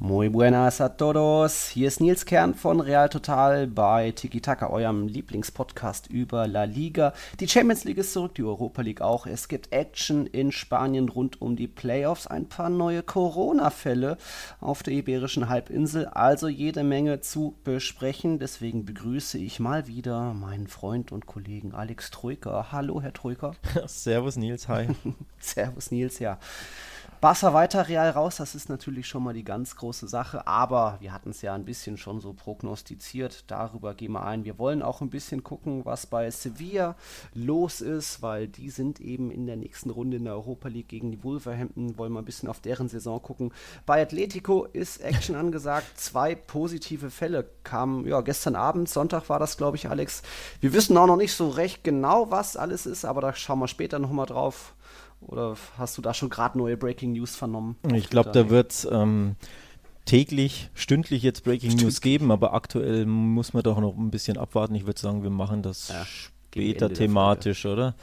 Muy buenas a todos. Hier ist Nils Kern von Real Total bei Tiki Taka, eurem Lieblingspodcast über La Liga. Die Champions League ist zurück, die Europa League auch. Es gibt Action in Spanien rund um die Playoffs, ein paar neue Corona-Fälle auf der Iberischen Halbinsel, also jede Menge zu besprechen. Deswegen begrüße ich mal wieder meinen Freund und Kollegen Alex Troika. Hallo, Herr Troika. Servus Nils, hi. Servus Nils, ja. Barca weiter, Real raus, das ist natürlich schon mal die ganz große Sache, aber wir hatten es ja ein bisschen schon so prognostiziert, darüber gehen wir ein. Wir wollen auch ein bisschen gucken, was bei Sevilla los ist, weil die sind eben in der nächsten Runde in der Europa League gegen die Wolverhampton, wollen wir ein bisschen auf deren Saison gucken. Bei Atletico ist Action angesagt, zwei positive Fälle kamen, ja, gestern Abend, Sonntag war das, glaube ich, Alex. Wir wissen auch noch nicht so recht genau, was alles ist, aber da schauen wir später nochmal drauf. Oder hast du da schon gerade neue Breaking News vernommen? Ich glaube, da wird es ähm, täglich, stündlich jetzt Breaking Stimmt. News geben, aber aktuell muss man doch noch ein bisschen abwarten. Ich würde sagen, wir machen das ja, später thematisch, oder?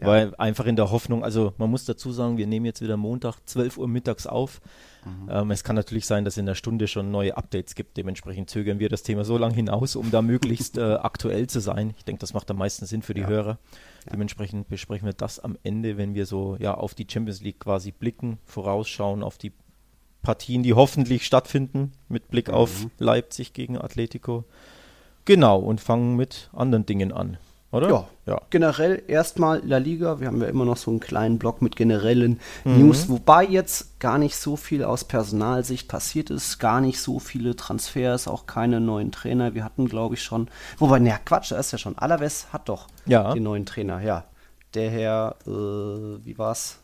Ja. Weil einfach in der Hoffnung, also man muss dazu sagen, wir nehmen jetzt wieder Montag 12 Uhr mittags auf. Mhm. Ähm, es kann natürlich sein, dass in der Stunde schon neue Updates gibt. Dementsprechend zögern wir das Thema so lange hinaus, um da möglichst äh, aktuell zu sein. Ich denke, das macht am meisten Sinn für die ja. Hörer. Ja. Dementsprechend besprechen wir das am Ende, wenn wir so ja auf die Champions League quasi blicken, vorausschauen auf die Partien, die hoffentlich stattfinden, mit Blick mhm. auf Leipzig gegen Atletico. Genau, und fangen mit anderen Dingen an oder? Ja, ja. generell erstmal La Liga. Wir haben ja immer noch so einen kleinen Block mit generellen mhm. News, wobei jetzt gar nicht so viel aus Personalsicht passiert ist, gar nicht so viele Transfers, auch keine neuen Trainer. Wir hatten, glaube ich, schon, wobei, naja, Quatsch, da ist ja schon. Alaves hat doch ja. den neuen Trainer, ja. Der Herr, äh, wie war's?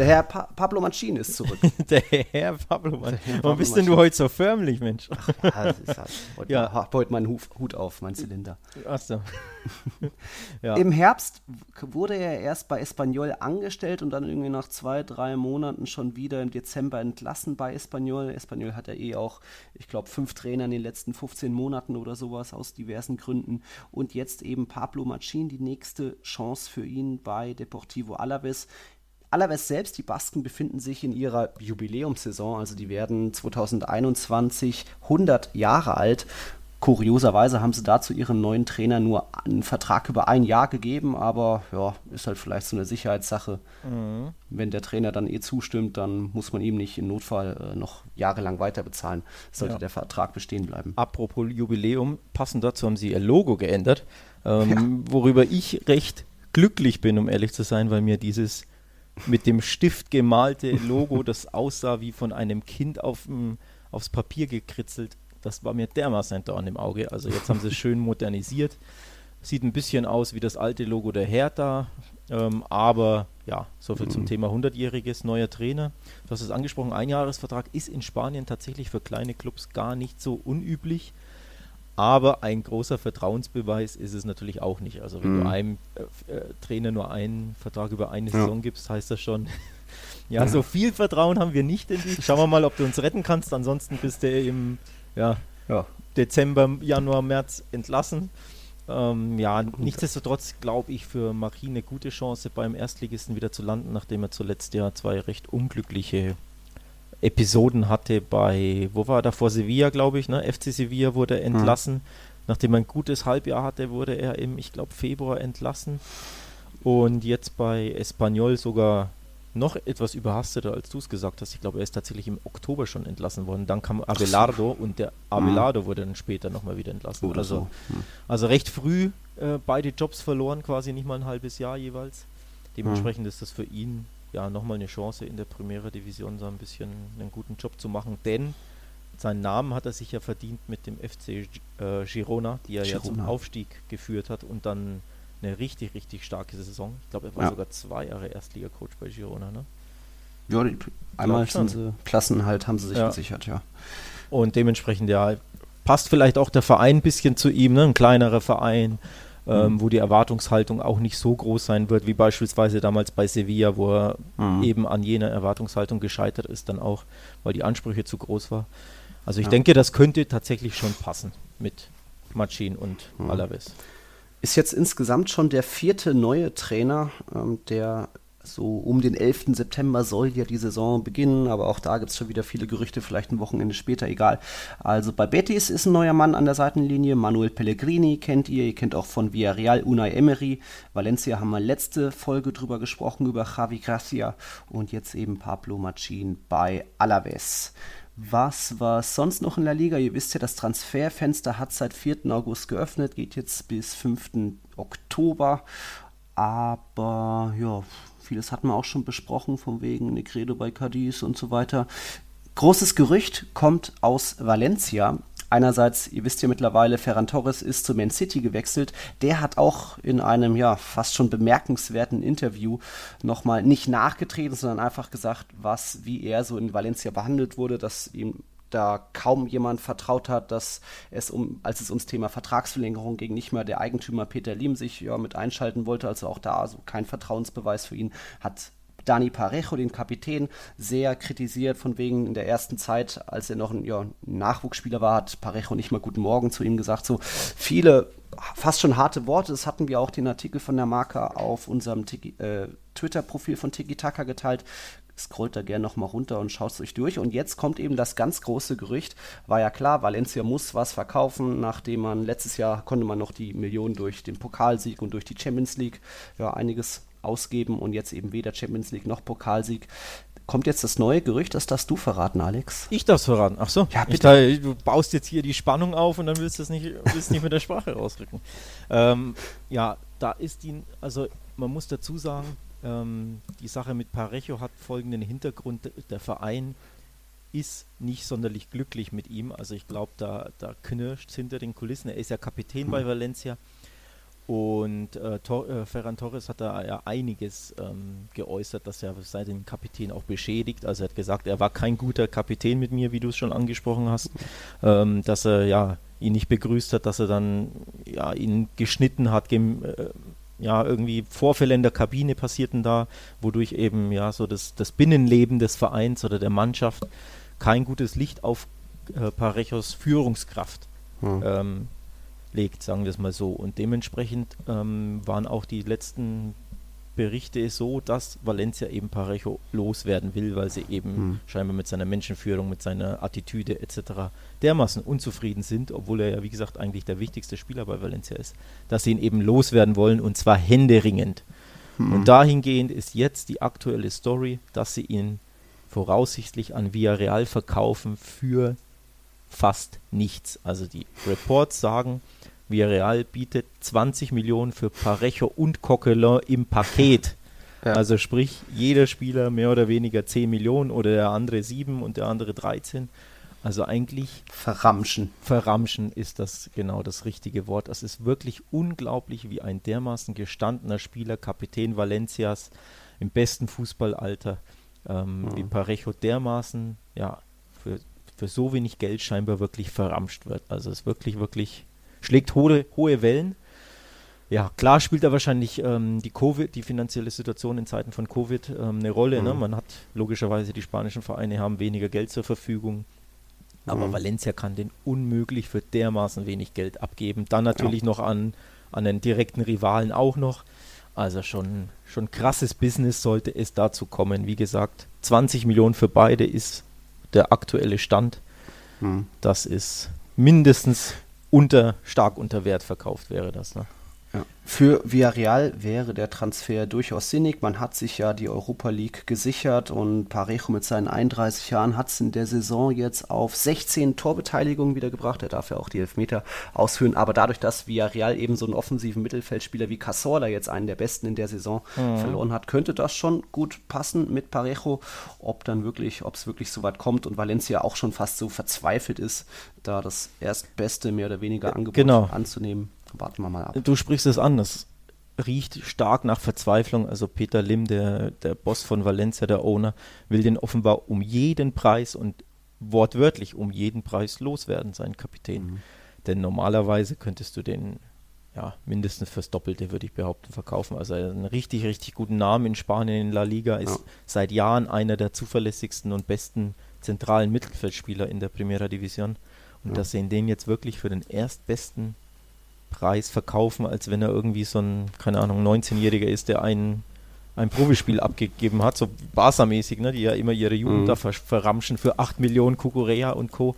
Der Herr pa Pablo Mancini ist zurück. der Herr Pablo Mancini. Warum bist denn du heute so förmlich, Mensch? Ach, ja, das ist halt, heute, ja. Heute meinen Huf, Hut auf, mein Zylinder. Ach so. ja. Im Herbst wurde er erst bei Espanyol angestellt und dann irgendwie nach zwei, drei Monaten schon wieder im Dezember entlassen bei Espanyol. Espanyol hat ja eh auch, ich glaube, fünf Trainer in den letzten 15 Monaten oder sowas aus diversen Gründen. Und jetzt eben Pablo Mancini, die nächste Chance für ihn bei Deportivo Alaves. Alaves selbst, die Basken befinden sich in ihrer Jubiläumssaison, also die werden 2021 100 Jahre alt. Kurioserweise haben sie dazu ihren neuen Trainer nur einen Vertrag über ein Jahr gegeben, aber ja, ist halt vielleicht so eine Sicherheitssache. Mhm. Wenn der Trainer dann eh zustimmt, dann muss man ihm nicht im Notfall äh, noch jahrelang weiter bezahlen, sollte ja. der Vertrag bestehen bleiben. Apropos Jubiläum, passend dazu haben sie ihr Logo geändert, ähm, ja. worüber ich recht glücklich bin, um ehrlich zu sein, weil mir dieses mit dem Stift gemalte Logo, das aussah wie von einem Kind auf, aufs Papier gekritzelt. Das war mir dermaßen ein Dorn im Auge. Also jetzt haben sie es schön modernisiert. Sieht ein bisschen aus wie das alte Logo der Hertha. Ähm, aber ja, soviel mhm. zum Thema 100-jähriges neuer Trainer. Du hast es angesprochen, Einjahresvertrag ist in Spanien tatsächlich für kleine Clubs gar nicht so unüblich. Aber ein großer Vertrauensbeweis ist es natürlich auch nicht. Also wenn mhm. du einem äh, äh, Trainer nur einen Vertrag über eine ja. Saison gibst, heißt das schon, ja, ja, so viel Vertrauen haben wir nicht in dich. Schauen wir mal, ob du uns retten kannst. Ansonsten bist du im ja, ja. Dezember, Januar, März entlassen. Ähm, ja, nichtsdestotrotz glaube ich für Marie eine gute Chance beim Erstligisten wieder zu landen, nachdem er zuletzt ja zwei recht unglückliche Episoden hatte bei, wo war er da vor Sevilla, glaube ich, ne? FC Sevilla wurde mhm. entlassen. Mhm. Nachdem er ein gutes Halbjahr hatte, wurde er im, ich glaube, Februar entlassen. Und jetzt bei Espanyol sogar noch etwas überhasteter, als du es gesagt hast. Ich glaube, er ist tatsächlich im Oktober schon entlassen worden. Dann kam Abelardo und der Abelardo mhm. wurde dann später nochmal wieder entlassen. Oder also, so. mhm. also recht früh äh, beide Jobs verloren, quasi nicht mal ein halbes Jahr jeweils. Dementsprechend mhm. ist das für ihn ja, nochmal eine Chance in der Primera Division so ein bisschen einen guten Job zu machen, denn seinen Namen hat er sich ja verdient mit dem FC äh, Girona, die er Girona. ja zum Aufstieg geführt hat und dann eine richtig, richtig starke Saison. Ich glaube, er war ja. sogar zwei Jahre Erstliga-Coach bei Girona, ne? Ja, die, einmal sind sie Klassenhalt haben sie sich ja. gesichert, ja. Und dementsprechend, ja, passt vielleicht auch der Verein ein bisschen zu ihm, ne? Ein kleinerer Verein, ähm, mhm. wo die Erwartungshaltung auch nicht so groß sein wird, wie beispielsweise damals bei Sevilla, wo er mhm. eben an jener Erwartungshaltung gescheitert ist, dann auch, weil die Ansprüche zu groß war. Also ich ja. denke, das könnte tatsächlich schon passen mit Machin und mhm. Alaves. Ist jetzt insgesamt schon der vierte neue Trainer, ähm, der so um den 11. September soll ja die Saison beginnen, aber auch da gibt es schon wieder viele Gerüchte, vielleicht ein Wochenende später, egal. Also bei Betis ist ein neuer Mann an der Seitenlinie, Manuel Pellegrini kennt ihr, ihr kennt auch von Villarreal Unai Emery. Valencia haben wir letzte Folge drüber gesprochen, über Javi Gracia und jetzt eben Pablo Machin bei Alaves. Was war sonst noch in der Liga? Ihr wisst ja, das Transferfenster hat seit 4. August geöffnet, geht jetzt bis 5. Oktober. Aber ja, Vieles hatten wir auch schon besprochen, von wegen Negredo bei Cadiz und so weiter. Großes Gerücht kommt aus Valencia. Einerseits, ihr wisst ja mittlerweile, Ferran Torres ist zu Man City gewechselt. Der hat auch in einem ja fast schon bemerkenswerten Interview nochmal nicht nachgetreten, sondern einfach gesagt, was, wie er so in Valencia behandelt wurde, dass ihm da kaum jemand vertraut hat, dass es um, als es ums Thema Vertragsverlängerung ging, nicht mehr der Eigentümer Peter Lim sich ja mit einschalten wollte, also auch da also kein Vertrauensbeweis für ihn, hat Dani Parejo, den Kapitän, sehr kritisiert, von wegen in der ersten Zeit, als er noch ein ja, Nachwuchsspieler war, hat Parejo nicht mal Guten Morgen zu ihm gesagt. So viele, fast schon harte Worte. Das hatten wir auch den Artikel von der Marke auf unserem äh, Twitter-Profil von Tiki Taka geteilt scrollt da gerne nochmal runter und schaut es euch durch. Und jetzt kommt eben das ganz große Gerücht. War ja klar, Valencia muss was verkaufen, nachdem man letztes Jahr konnte man noch die Millionen durch den Pokalsieg und durch die Champions League ja einiges ausgeben und jetzt eben weder Champions League noch Pokalsieg. Kommt jetzt das neue Gerücht, das darfst du verraten, Alex? Ich darf es verraten. Ach so. Ja, bitte. Da, du baust jetzt hier die Spannung auf und dann willst du es nicht, willst nicht mit der Sprache rausrücken. Ähm, ja, da ist die, also man muss dazu sagen, ähm, die Sache mit Parejo hat folgenden Hintergrund. Der Verein ist nicht sonderlich glücklich mit ihm. Also ich glaube, da, da knirscht hinter den Kulissen. Er ist ja Kapitän mhm. bei Valencia. Und äh, Tor, äh, Ferran Torres hat da ja einiges ähm, geäußert, dass er seinen Kapitän auch beschädigt. Also er hat gesagt, er war kein guter Kapitän mit mir, wie du es schon angesprochen hast. Ähm, dass er ja ihn nicht begrüßt hat, dass er dann ja ihn geschnitten hat, gem, äh, ja, irgendwie Vorfälle in der Kabine passierten da, wodurch eben ja so das, das Binnenleben des Vereins oder der Mannschaft kein gutes Licht auf äh, Parejos Führungskraft hm. ähm, legt, sagen wir es mal so. Und dementsprechend ähm, waren auch die letzten Berichte so, dass Valencia eben Parejo loswerden will, weil sie eben hm. scheinbar mit seiner Menschenführung, mit seiner Attitüde etc. dermaßen unzufrieden sind, obwohl er ja wie gesagt eigentlich der wichtigste Spieler bei Valencia ist, dass sie ihn eben loswerden wollen und zwar händeringend. Hm. Und dahingehend ist jetzt die aktuelle Story, dass sie ihn voraussichtlich an Villarreal verkaufen für fast nichts. Also die Reports sagen, Villarreal bietet 20 Millionen für Parejo und Coquelin im Paket. Ja. Also sprich, jeder Spieler mehr oder weniger 10 Millionen oder der andere 7 und der andere 13. Also eigentlich verramschen. Verramschen ist das genau das richtige Wort. Es ist wirklich unglaublich, wie ein dermaßen gestandener Spieler, Kapitän Valencias im besten Fußballalter, ähm, mhm. wie Parejo dermaßen ja für, für so wenig Geld scheinbar wirklich verramscht wird. Also es ist wirklich, wirklich schlägt hohe, hohe Wellen. Ja, klar spielt da wahrscheinlich ähm, die Covid, die finanzielle Situation in Zeiten von Covid ähm, eine Rolle. Ne? Mhm. Ne? Man hat logischerweise, die spanischen Vereine haben weniger Geld zur Verfügung. Aber mhm. Valencia kann den unmöglich für dermaßen wenig Geld abgeben. Dann natürlich ja. noch an, an den direkten Rivalen auch noch. Also schon, schon krasses Business sollte es dazu kommen. Wie gesagt, 20 Millionen für beide ist der aktuelle Stand. Mhm. Das ist mindestens unter, stark unter Wert verkauft wäre das. Ne? Ja. Für Villarreal wäre der Transfer durchaus sinnig. Man hat sich ja die Europa League gesichert und Parejo mit seinen 31 Jahren hat es in der Saison jetzt auf 16 Torbeteiligungen wieder gebracht. Er darf ja auch die Elfmeter ausführen. Aber dadurch, dass Villarreal eben so einen offensiven Mittelfeldspieler wie Casorla jetzt einen der besten in der Saison mhm. verloren hat, könnte das schon gut passen mit Parejo. Ob dann wirklich, ob es wirklich so weit kommt und Valencia auch schon fast so verzweifelt ist, da das erstbeste mehr oder weniger Angebot genau. anzunehmen. Warten wir mal ab. Du sprichst es an, das riecht stark nach Verzweiflung. Also Peter Lim, der, der Boss von Valencia, der Owner, will den offenbar um jeden Preis und wortwörtlich um jeden Preis loswerden, seinen Kapitän. Mhm. Denn normalerweise könntest du den ja, mindestens fürs Doppelte, würde ich behaupten, verkaufen. Also einen richtig, richtig guten Namen in Spanien in La Liga, ist ja. seit Jahren einer der zuverlässigsten und besten zentralen Mittelfeldspieler in der Primera Division. Und ja. dass sie den jetzt wirklich für den erstbesten Preis verkaufen, als wenn er irgendwie so ein, keine Ahnung, 19-Jähriger ist, der einen ein Profispiel abgegeben hat, so Barca-mäßig, ne, die ja immer ihre Jugend mhm. da ver verramschen für 8 Millionen Kukurea und Co.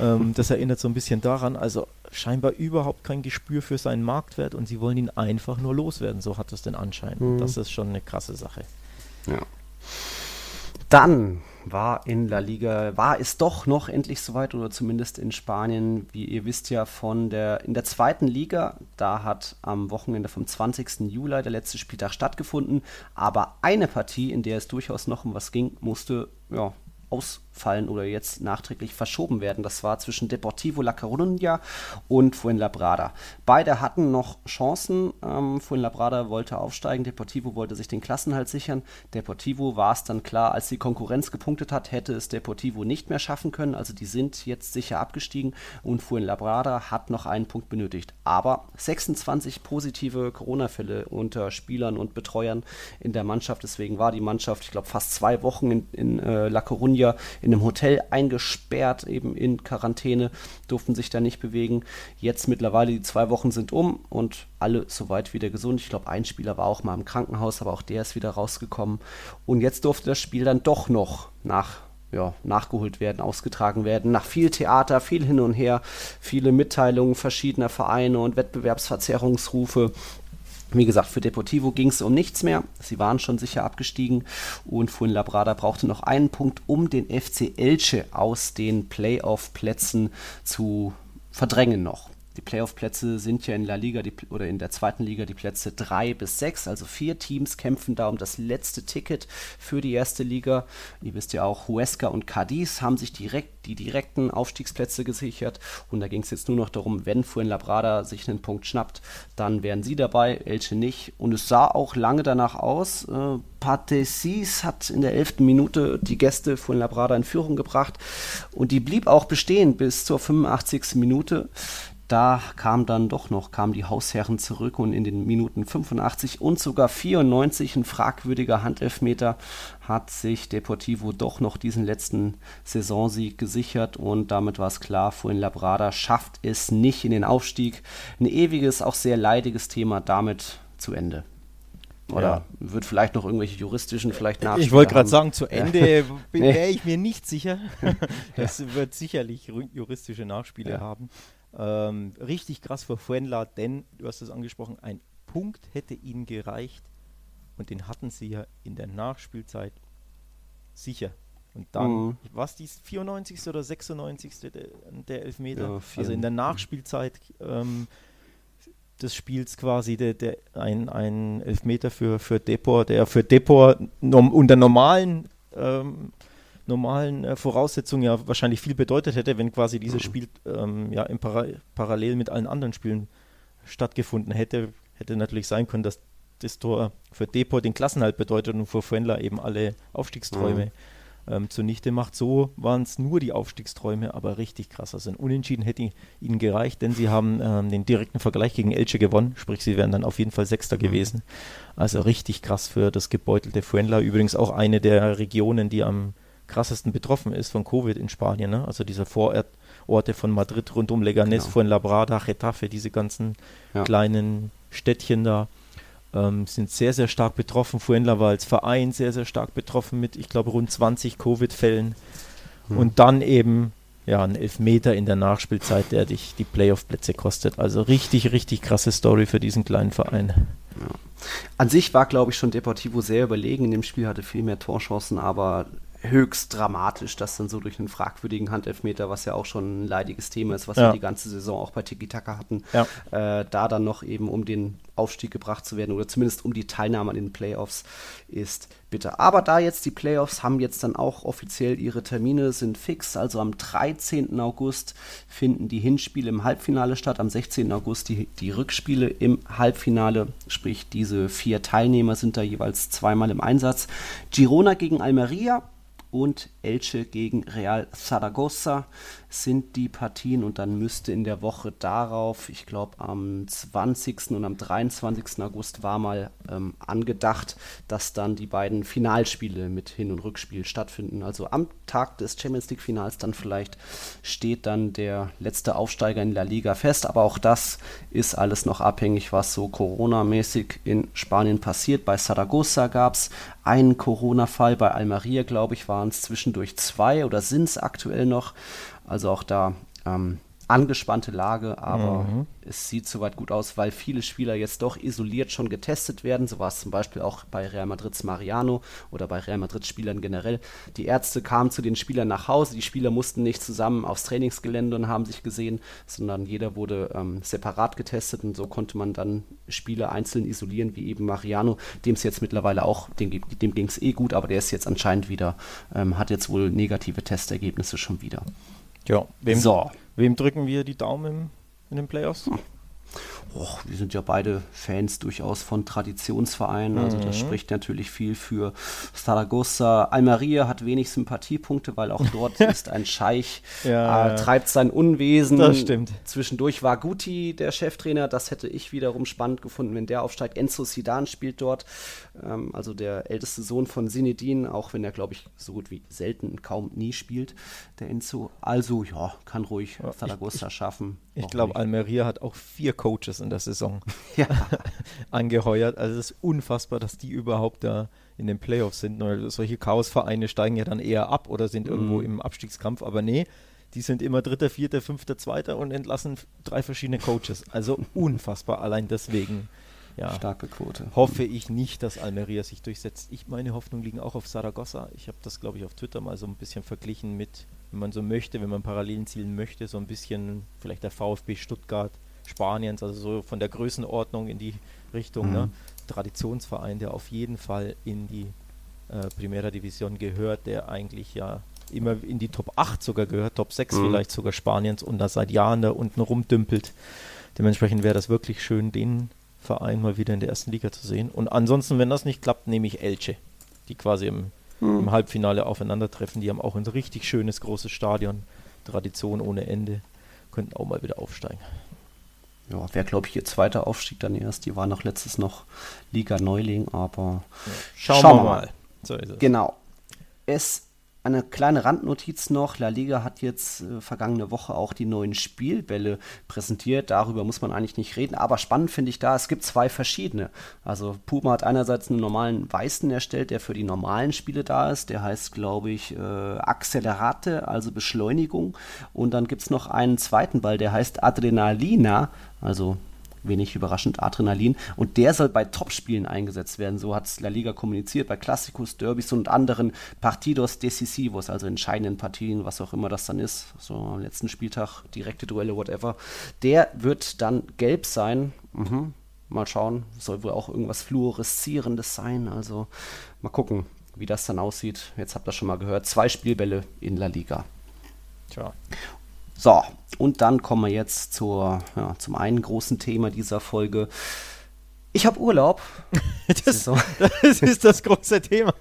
Ähm, das erinnert so ein bisschen daran. Also scheinbar überhaupt kein Gespür für seinen Marktwert und sie wollen ihn einfach nur loswerden. So hat das den Anschein. Mhm. Das ist schon eine krasse Sache. Ja. Dann war in La Liga, war es doch noch endlich soweit oder zumindest in Spanien, wie ihr wisst ja von der, in der zweiten Liga, da hat am Wochenende vom 20. Juli der letzte Spieltag stattgefunden, aber eine Partie, in der es durchaus noch um was ging, musste ja ausfallen oder jetzt nachträglich verschoben werden. Das war zwischen Deportivo La Coruña und Fuenlabrada. Beide hatten noch Chancen. Ähm, Fuenlabrada wollte aufsteigen, Deportivo wollte sich den Klassenhalt sichern. Deportivo war es dann klar, als die Konkurrenz gepunktet hat, hätte es Deportivo nicht mehr schaffen können. Also die sind jetzt sicher abgestiegen und Fuenlabrada hat noch einen Punkt benötigt. Aber 26 positive Corona-Fälle unter Spielern und Betreuern in der Mannschaft. Deswegen war die Mannschaft, ich glaube, fast zwei Wochen in, in äh, La Coruña in einem Hotel eingesperrt, eben in Quarantäne, durften sich da nicht bewegen. Jetzt mittlerweile die zwei Wochen sind um und alle soweit wieder gesund. Ich glaube, ein Spieler war auch mal im Krankenhaus, aber auch der ist wieder rausgekommen. Und jetzt durfte das Spiel dann doch noch nach ja, nachgeholt werden, ausgetragen werden. Nach viel Theater, viel hin und her, viele Mitteilungen verschiedener Vereine und Wettbewerbsverzerrungsrufe wie gesagt, für Deportivo ging es um nichts mehr. Sie waren schon sicher abgestiegen und Fuenlabrada brauchte noch einen Punkt, um den FC Elche aus den Playoff-Plätzen zu verdrängen noch. Die Playoff-Plätze sind ja in La Liga die, oder in der zweiten Liga die Plätze 3 bis 6. Also vier Teams kämpfen da um das letzte Ticket für die erste Liga. Ihr wisst ja auch, Huesca und Cadiz haben sich direkt die direkten Aufstiegsplätze gesichert. Und da ging es jetzt nur noch darum, wenn Fuenlabrada sich einen Punkt schnappt, dann wären sie dabei, Elche nicht. Und es sah auch lange danach aus. Äh, Patesis hat in der elften Minute die Gäste Fuenlabrada in Führung gebracht. Und die blieb auch bestehen bis zur 85. Minute da kam dann doch noch, kamen die Hausherren zurück und in den Minuten 85 und sogar 94 ein fragwürdiger Handelfmeter hat sich Deportivo doch noch diesen letzten Saisonsieg gesichert und damit war es klar, Labrada schafft es nicht in den Aufstieg. Ein ewiges, auch sehr leidiges Thema damit zu Ende. Oder ja. wird vielleicht noch irgendwelche juristischen vielleicht Nachspiele Ich wollte gerade sagen, zu Ende ja. wäre ich mir nicht sicher. Es wird sicherlich juristische Nachspiele ja. haben. Ähm, richtig krass für Fuenla, denn, du hast es angesprochen, ein Punkt hätte ihnen gereicht und den hatten sie ja in der Nachspielzeit sicher. Und dann, mhm. was die 94. oder 96. der, der Elfmeter? Ja, also in der Nachspielzeit ähm, des Spiels quasi der, der, ein, ein Elfmeter für, für Depor, der für Depor nom, unter normalen ähm, normalen äh, Voraussetzungen ja wahrscheinlich viel bedeutet hätte, wenn quasi dieses Spiel ähm, ja im Para parallel mit allen anderen Spielen stattgefunden hätte. Hätte natürlich sein können, dass das Tor für Depot den Klassenhalt bedeutet und für Fuenla eben alle Aufstiegsträume mhm. ähm, zunichte macht. So waren es nur die Aufstiegsträume, aber richtig krass. Also ein Unentschieden hätte ihnen gereicht, denn sie haben ähm, den direkten Vergleich gegen Elche gewonnen, sprich sie wären dann auf jeden Fall Sechster mhm. gewesen. Also richtig krass für das gebeutelte Fuenla. Übrigens auch eine der Regionen, die am krassesten betroffen ist von Covid in Spanien. Ne? Also diese Vororte von Madrid rund um Leganés, genau. Fuenlabrada, Getafe, diese ganzen ja. kleinen Städtchen da ähm, sind sehr, sehr stark betroffen. Fuenla war als Verein sehr, sehr stark betroffen mit, ich glaube, rund 20 Covid-Fällen. Hm. Und dann eben ja, ein Elfmeter in der Nachspielzeit, der dich die Playoff-Plätze kostet. Also richtig, richtig krasse Story für diesen kleinen Verein. Ja. An sich war, glaube ich, schon Deportivo sehr überlegen. In dem Spiel hatte viel mehr Torchancen, aber höchst dramatisch, dass dann so durch einen fragwürdigen Handelfmeter, was ja auch schon ein leidiges Thema ist, was ja. wir die ganze Saison auch bei Tiki Taka hatten, ja. äh, da dann noch eben um den Aufstieg gebracht zu werden oder zumindest um die Teilnahme an den Playoffs ist bitter. Aber da jetzt die Playoffs haben jetzt dann auch offiziell ihre Termine, sind fix. Also am 13. August finden die Hinspiele im Halbfinale statt, am 16. August die, die Rückspiele im Halbfinale. Sprich, diese vier Teilnehmer sind da jeweils zweimal im Einsatz. Girona gegen Almeria und Elche gegen Real Zaragoza sind die Partien und dann müsste in der Woche darauf, ich glaube am 20. und am 23. August war mal ähm, angedacht, dass dann die beiden Finalspiele mit Hin- und Rückspiel stattfinden. Also am Tag des Champions League Finals dann vielleicht steht dann der letzte Aufsteiger in La Liga fest, aber auch das ist alles noch abhängig, was so Corona-mäßig in Spanien passiert. Bei Zaragoza gab es einen Corona-Fall, bei Almeria, glaube ich, waren es zwischendurch zwei oder sind es aktuell noch. Also auch da ähm, angespannte Lage, aber mhm. es sieht soweit gut aus, weil viele Spieler jetzt doch isoliert schon getestet werden. So war es zum Beispiel auch bei Real Madrids Mariano oder bei Real Madrid Spielern generell. Die Ärzte kamen zu den Spielern nach Hause, die Spieler mussten nicht zusammen aufs Trainingsgelände und haben sich gesehen, sondern jeder wurde ähm, separat getestet und so konnte man dann Spieler einzeln isolieren, wie eben Mariano, dem es jetzt mittlerweile auch, dem, dem ging es eh gut, aber der ist jetzt anscheinend wieder, ähm, hat jetzt wohl negative Testergebnisse schon wieder. Ja, wem, so. wem drücken wir die Daumen in den Playoffs? Och, wir sind ja beide Fans durchaus von Traditionsvereinen, also das mhm. spricht natürlich viel für Zaragoza. Almeria hat wenig Sympathiepunkte, weil auch dort ist ein Scheich, ja, äh, treibt sein Unwesen. Das stimmt. Zwischendurch war Guti der Cheftrainer, das hätte ich wiederum spannend gefunden, wenn der aufsteigt. Enzo Sidan spielt dort, ähm, also der älteste Sohn von Sinedin, auch wenn er, glaube ich, so gut wie selten, kaum nie spielt, der Enzo. Also ja, kann ruhig Zaragoza schaffen. Ich glaube, Almeria hat auch vier Coaches in der Saison ja. angeheuert. Also es ist unfassbar, dass die überhaupt da in den Playoffs sind. Solche Chaosvereine steigen ja dann eher ab oder sind mhm. irgendwo im Abstiegskampf. Aber nee, die sind immer Dritter, Vierter, Fünfter, Zweiter und entlassen drei verschiedene Coaches. Also unfassbar. Allein deswegen ja, starke Quote. Hoffe ich nicht, dass Almeria sich durchsetzt. Ich meine Hoffnungen liegen auch auf Saragossa. Ich habe das, glaube ich, auf Twitter mal so ein bisschen verglichen mit, wenn man so möchte, wenn man Parallelen zielen möchte, so ein bisschen vielleicht der VfB Stuttgart Spaniens, also so von der Größenordnung in die Richtung, ne? mhm. ne? Traditionsverein, der auf jeden Fall in die äh, Primera Division gehört, der eigentlich ja immer in die Top 8 sogar gehört, Top 6 mhm. vielleicht sogar Spaniens und da seit Jahren da unten rumdümpelt. Dementsprechend wäre das wirklich schön, den Verein mal wieder in der ersten Liga zu sehen. Und ansonsten, wenn das nicht klappt, nehme ich Elche, die quasi im, mhm. im Halbfinale aufeinandertreffen. Die haben auch ein richtig schönes, großes Stadion, Tradition ohne Ende, könnten auch mal wieder aufsteigen. Ja, wäre, glaube ich, ihr zweiter Aufstieg dann erst. Die waren noch letztes noch Liga Neuling, aber ja, schauen, schauen, wir mal. mal. So genau. Es eine kleine Randnotiz noch. La Liga hat jetzt äh, vergangene Woche auch die neuen Spielbälle präsentiert. Darüber muss man eigentlich nicht reden. Aber spannend finde ich da, es gibt zwei verschiedene. Also Puma hat einerseits einen normalen weißen erstellt, der für die normalen Spiele da ist. Der heißt, glaube ich, äh, Accelerate, also Beschleunigung. Und dann gibt es noch einen zweiten Ball, der heißt Adrenalina, also wenig überraschend, Adrenalin. Und der soll bei Topspielen eingesetzt werden. So hat es La Liga kommuniziert, bei Classicos, Derbys und anderen Partidos Decisivos, also entscheidenden Partien, was auch immer das dann ist. So am letzten Spieltag, direkte Duelle, whatever. Der wird dann gelb sein. Mhm. Mal schauen, soll wohl auch irgendwas Fluoreszierendes sein. Also mal gucken, wie das dann aussieht. Jetzt habt ihr schon mal gehört. Zwei Spielbälle in La Liga. Tja. So, und dann kommen wir jetzt zur, ja, zum einen großen Thema dieser Folge. Ich habe Urlaub. Das, das, ist das große Thema.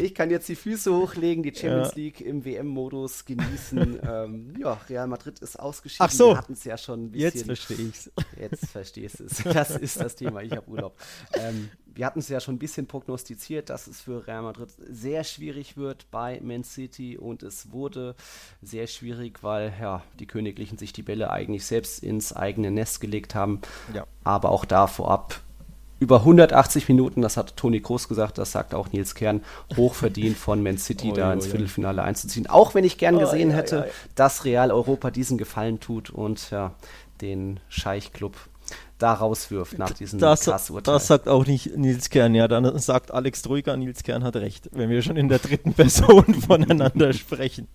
ich kann jetzt die Füße hochlegen, die Champions ja. League im WM-Modus genießen. ähm, ja, Real Madrid ist ausgeschieden. Ach so. Wir hatten es ja schon ein bisschen. Jetzt verstehe ich es. Jetzt verstehst du es. Das ist das Thema. Ich habe Urlaub. Ähm, wir hatten es ja schon ein bisschen prognostiziert, dass es für Real Madrid sehr schwierig wird bei Man City und es wurde sehr schwierig, weil ja, die Königlichen sich die Bälle eigentlich selbst ins eigene Nest gelegt haben. Ja. Aber auch da vorab über 180 Minuten, das hat Toni Kroos gesagt, das sagt auch Nils Kern, hochverdient von Man City oh, da ins Viertelfinale einzuziehen. Auch wenn ich gern gesehen oh, ja, hätte, ja, dass Real Europa diesen Gefallen tut und ja, den Scheich-Club da rauswirft nach diesem das, Das sagt auch nicht Nils Kern, ja, dann sagt Alex Troika, Nils Kern hat recht, wenn wir schon in der dritten Person voneinander sprechen.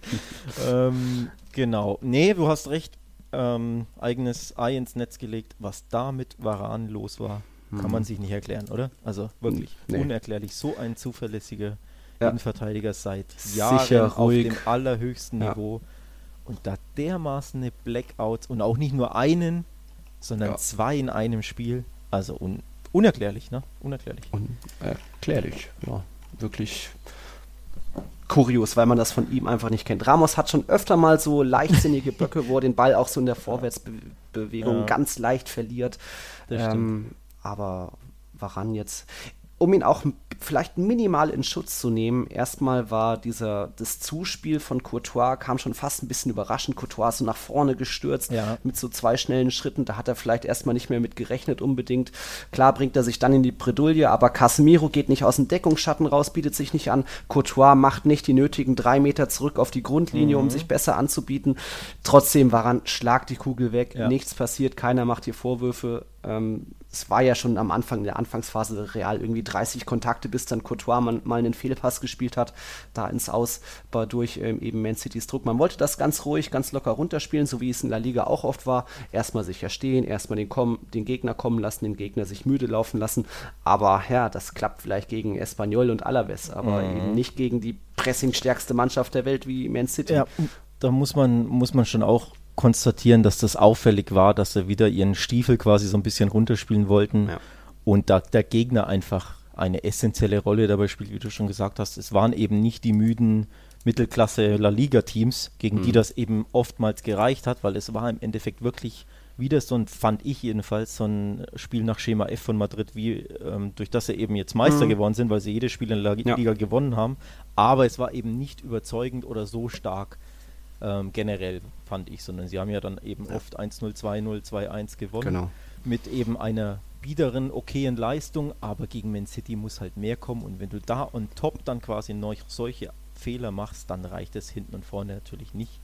ähm, genau. Nee, du hast recht. Ähm, eigenes Ei ins Netz gelegt. Was da mit Varan los war, kann man mhm. sich nicht erklären, oder? Also wirklich nee. unerklärlich. So ein zuverlässiger ja. Innenverteidiger seit Jahren Sicher, auf dem allerhöchsten ja. Niveau. Und da dermaßen eine Blackout und auch nicht nur einen, sondern ja. zwei in einem Spiel. Also un unerklärlich, ne? Unerklärlich. Unerklärlich, ja. Wirklich kurios, weil man das von ihm einfach nicht kennt. Ramos hat schon öfter mal so leichtsinnige Böcke, wo er den Ball auch so in der Vorwärtsbewegung ja. ganz leicht verliert. Ähm, aber Varan jetzt um ihn auch vielleicht minimal in Schutz zu nehmen, erstmal war dieser, das Zuspiel von Courtois kam schon fast ein bisschen überraschend. Courtois ist so nach vorne gestürzt ja. mit so zwei schnellen Schritten. Da hat er vielleicht erstmal nicht mehr mit gerechnet unbedingt. Klar bringt er sich dann in die Bredouille, aber Casemiro geht nicht aus dem Deckungsschatten raus, bietet sich nicht an. Courtois macht nicht die nötigen drei Meter zurück auf die Grundlinie, mhm. um sich besser anzubieten. Trotzdem war er, schlag die Kugel weg, ja. nichts passiert, keiner macht hier Vorwürfe. Ähm, es war ja schon am Anfang, in der Anfangsphase real irgendwie 30 Kontakte, bis dann Courtois man, mal einen Fehlpass gespielt hat, da ins Aus war durch ähm, eben Man City's Druck. Man wollte das ganz ruhig, ganz locker runterspielen, so wie es in La Liga auch oft war. Erstmal sicher stehen, erstmal den, den Gegner kommen lassen, den Gegner sich müde laufen lassen. Aber ja, das klappt vielleicht gegen Espanyol und Alaves, aber mhm. eben nicht gegen die pressingstärkste Mannschaft der Welt wie Man City. Ja, da muss man, muss man schon auch konstatieren, dass das auffällig war, dass sie wieder ihren Stiefel quasi so ein bisschen runterspielen wollten ja. und da der Gegner einfach eine essentielle Rolle dabei spielt, wie du schon gesagt hast. Es waren eben nicht die müden Mittelklasse La Liga Teams, gegen mhm. die das eben oftmals gereicht hat, weil es war im Endeffekt wirklich wieder so ein, fand ich jedenfalls, so ein Spiel nach Schema F von Madrid, wie ähm, durch das sie eben jetzt Meister mhm. geworden sind, weil sie jedes Spiel in La Liga ja. gewonnen haben. Aber es war eben nicht überzeugend oder so stark ähm, generell, fand ich, sondern sie haben ja dann eben ja. oft 1-0, 2-0, 2-1 gewonnen. Genau. Mit eben einer biederen, okayen Leistung, aber gegen Man City muss halt mehr kommen und wenn du da on top dann quasi noch solche Fehler machst, dann reicht es hinten und vorne natürlich nicht.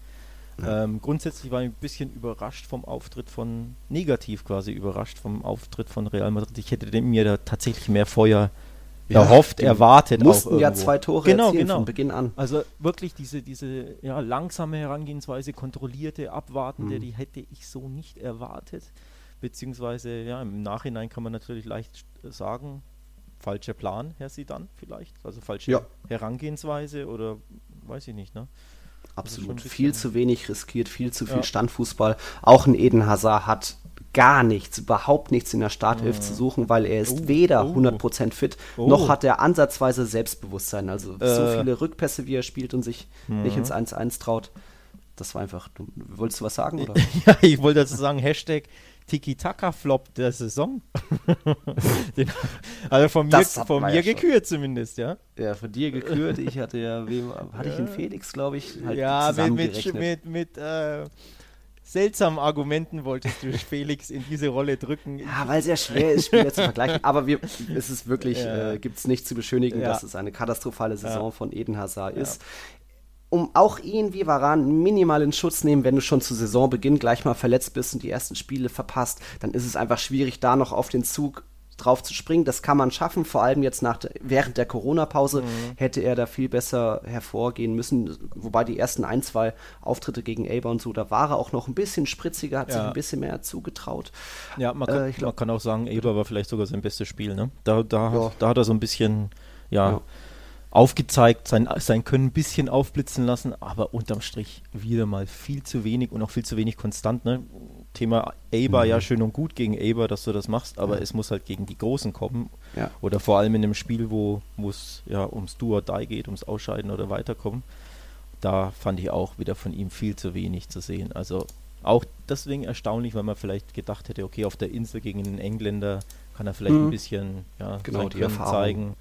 Ja. Ähm, grundsätzlich war ich ein bisschen überrascht vom Auftritt von, negativ quasi überrascht vom Auftritt von Real Madrid. Ich hätte mir da tatsächlich mehr Feuer ja, erhofft, erwartet. Mussten ja zwei Tore genau, erzielen genau. von Beginn an. Also wirklich diese, diese ja, langsame Herangehensweise, kontrollierte, abwartende, mhm. die hätte ich so nicht erwartet. Beziehungsweise, ja, im Nachhinein kann man natürlich leicht sagen, falscher Plan, Herr Sidan vielleicht. Also falsche ja. Herangehensweise oder weiß ich nicht, ne? Absolut. Viel zu wenig riskiert, viel zu viel ja. Standfußball. Auch ein Eden Hazard hat gar nichts, überhaupt nichts in der Startelf zu suchen, weil er ist oh, weder oh. 100% fit, oh. noch hat er ansatzweise Selbstbewusstsein. Also äh. so viele Rückpässe, wie er spielt und sich mhm. nicht ins 1-1 traut. Das war einfach, du, wolltest du was sagen? Oder? ja, ich wollte dazu sagen, Hashtag Tiki-Taka-Flop der Saison. Den, also von mir, von mir ja gekürt zumindest, ja. Ja, von dir gekürt. Ich hatte ja, wem, hatte ich den Felix, glaube ich, halt Ja, mit, mit, mit, mit äh, seltsamen Argumenten wolltest du Felix in diese Rolle drücken. Ja, weil es ja schwer ist, Spieler zu vergleichen. Aber wir, es ist wirklich, ja. äh, gibt es nicht zu beschönigen, ja. dass es eine katastrophale Saison ja. von Eden Hazard ist. Um auch ihn wie Varan minimal in Schutz nehmen, wenn du schon zu Saisonbeginn gleich mal verletzt bist und die ersten Spiele verpasst, dann ist es einfach schwierig, da noch auf den Zug drauf zu springen. Das kann man schaffen, vor allem jetzt nach während der Corona-Pause mhm. hätte er da viel besser hervorgehen müssen. Wobei die ersten ein, zwei Auftritte gegen Eber und so, da war er auch noch ein bisschen spritziger, hat ja. sich ein bisschen mehr zugetraut. Ja, man kann, äh, glaub, man kann auch sagen, Eber war vielleicht sogar sein bestes Spiel. Ne? Da, da, ja. da hat er so ein bisschen, ja. ja aufgezeigt, sein, sein Können ein bisschen aufblitzen lassen, aber unterm Strich wieder mal viel zu wenig und auch viel zu wenig konstant. Ne? Thema Aber, mhm. ja, schön und gut gegen Aber, dass du das machst, aber ja. es muss halt gegen die Großen kommen. Ja. Oder vor allem in einem Spiel, wo es ja ums Do or Die geht, ums Ausscheiden oder Weiterkommen. Da fand ich auch wieder von ihm viel zu wenig zu sehen. Also auch deswegen erstaunlich, weil man vielleicht gedacht hätte, okay, auf der Insel gegen einen Engländer kann er vielleicht mhm. ein bisschen ja, genau, die Erfahrung. zeigen.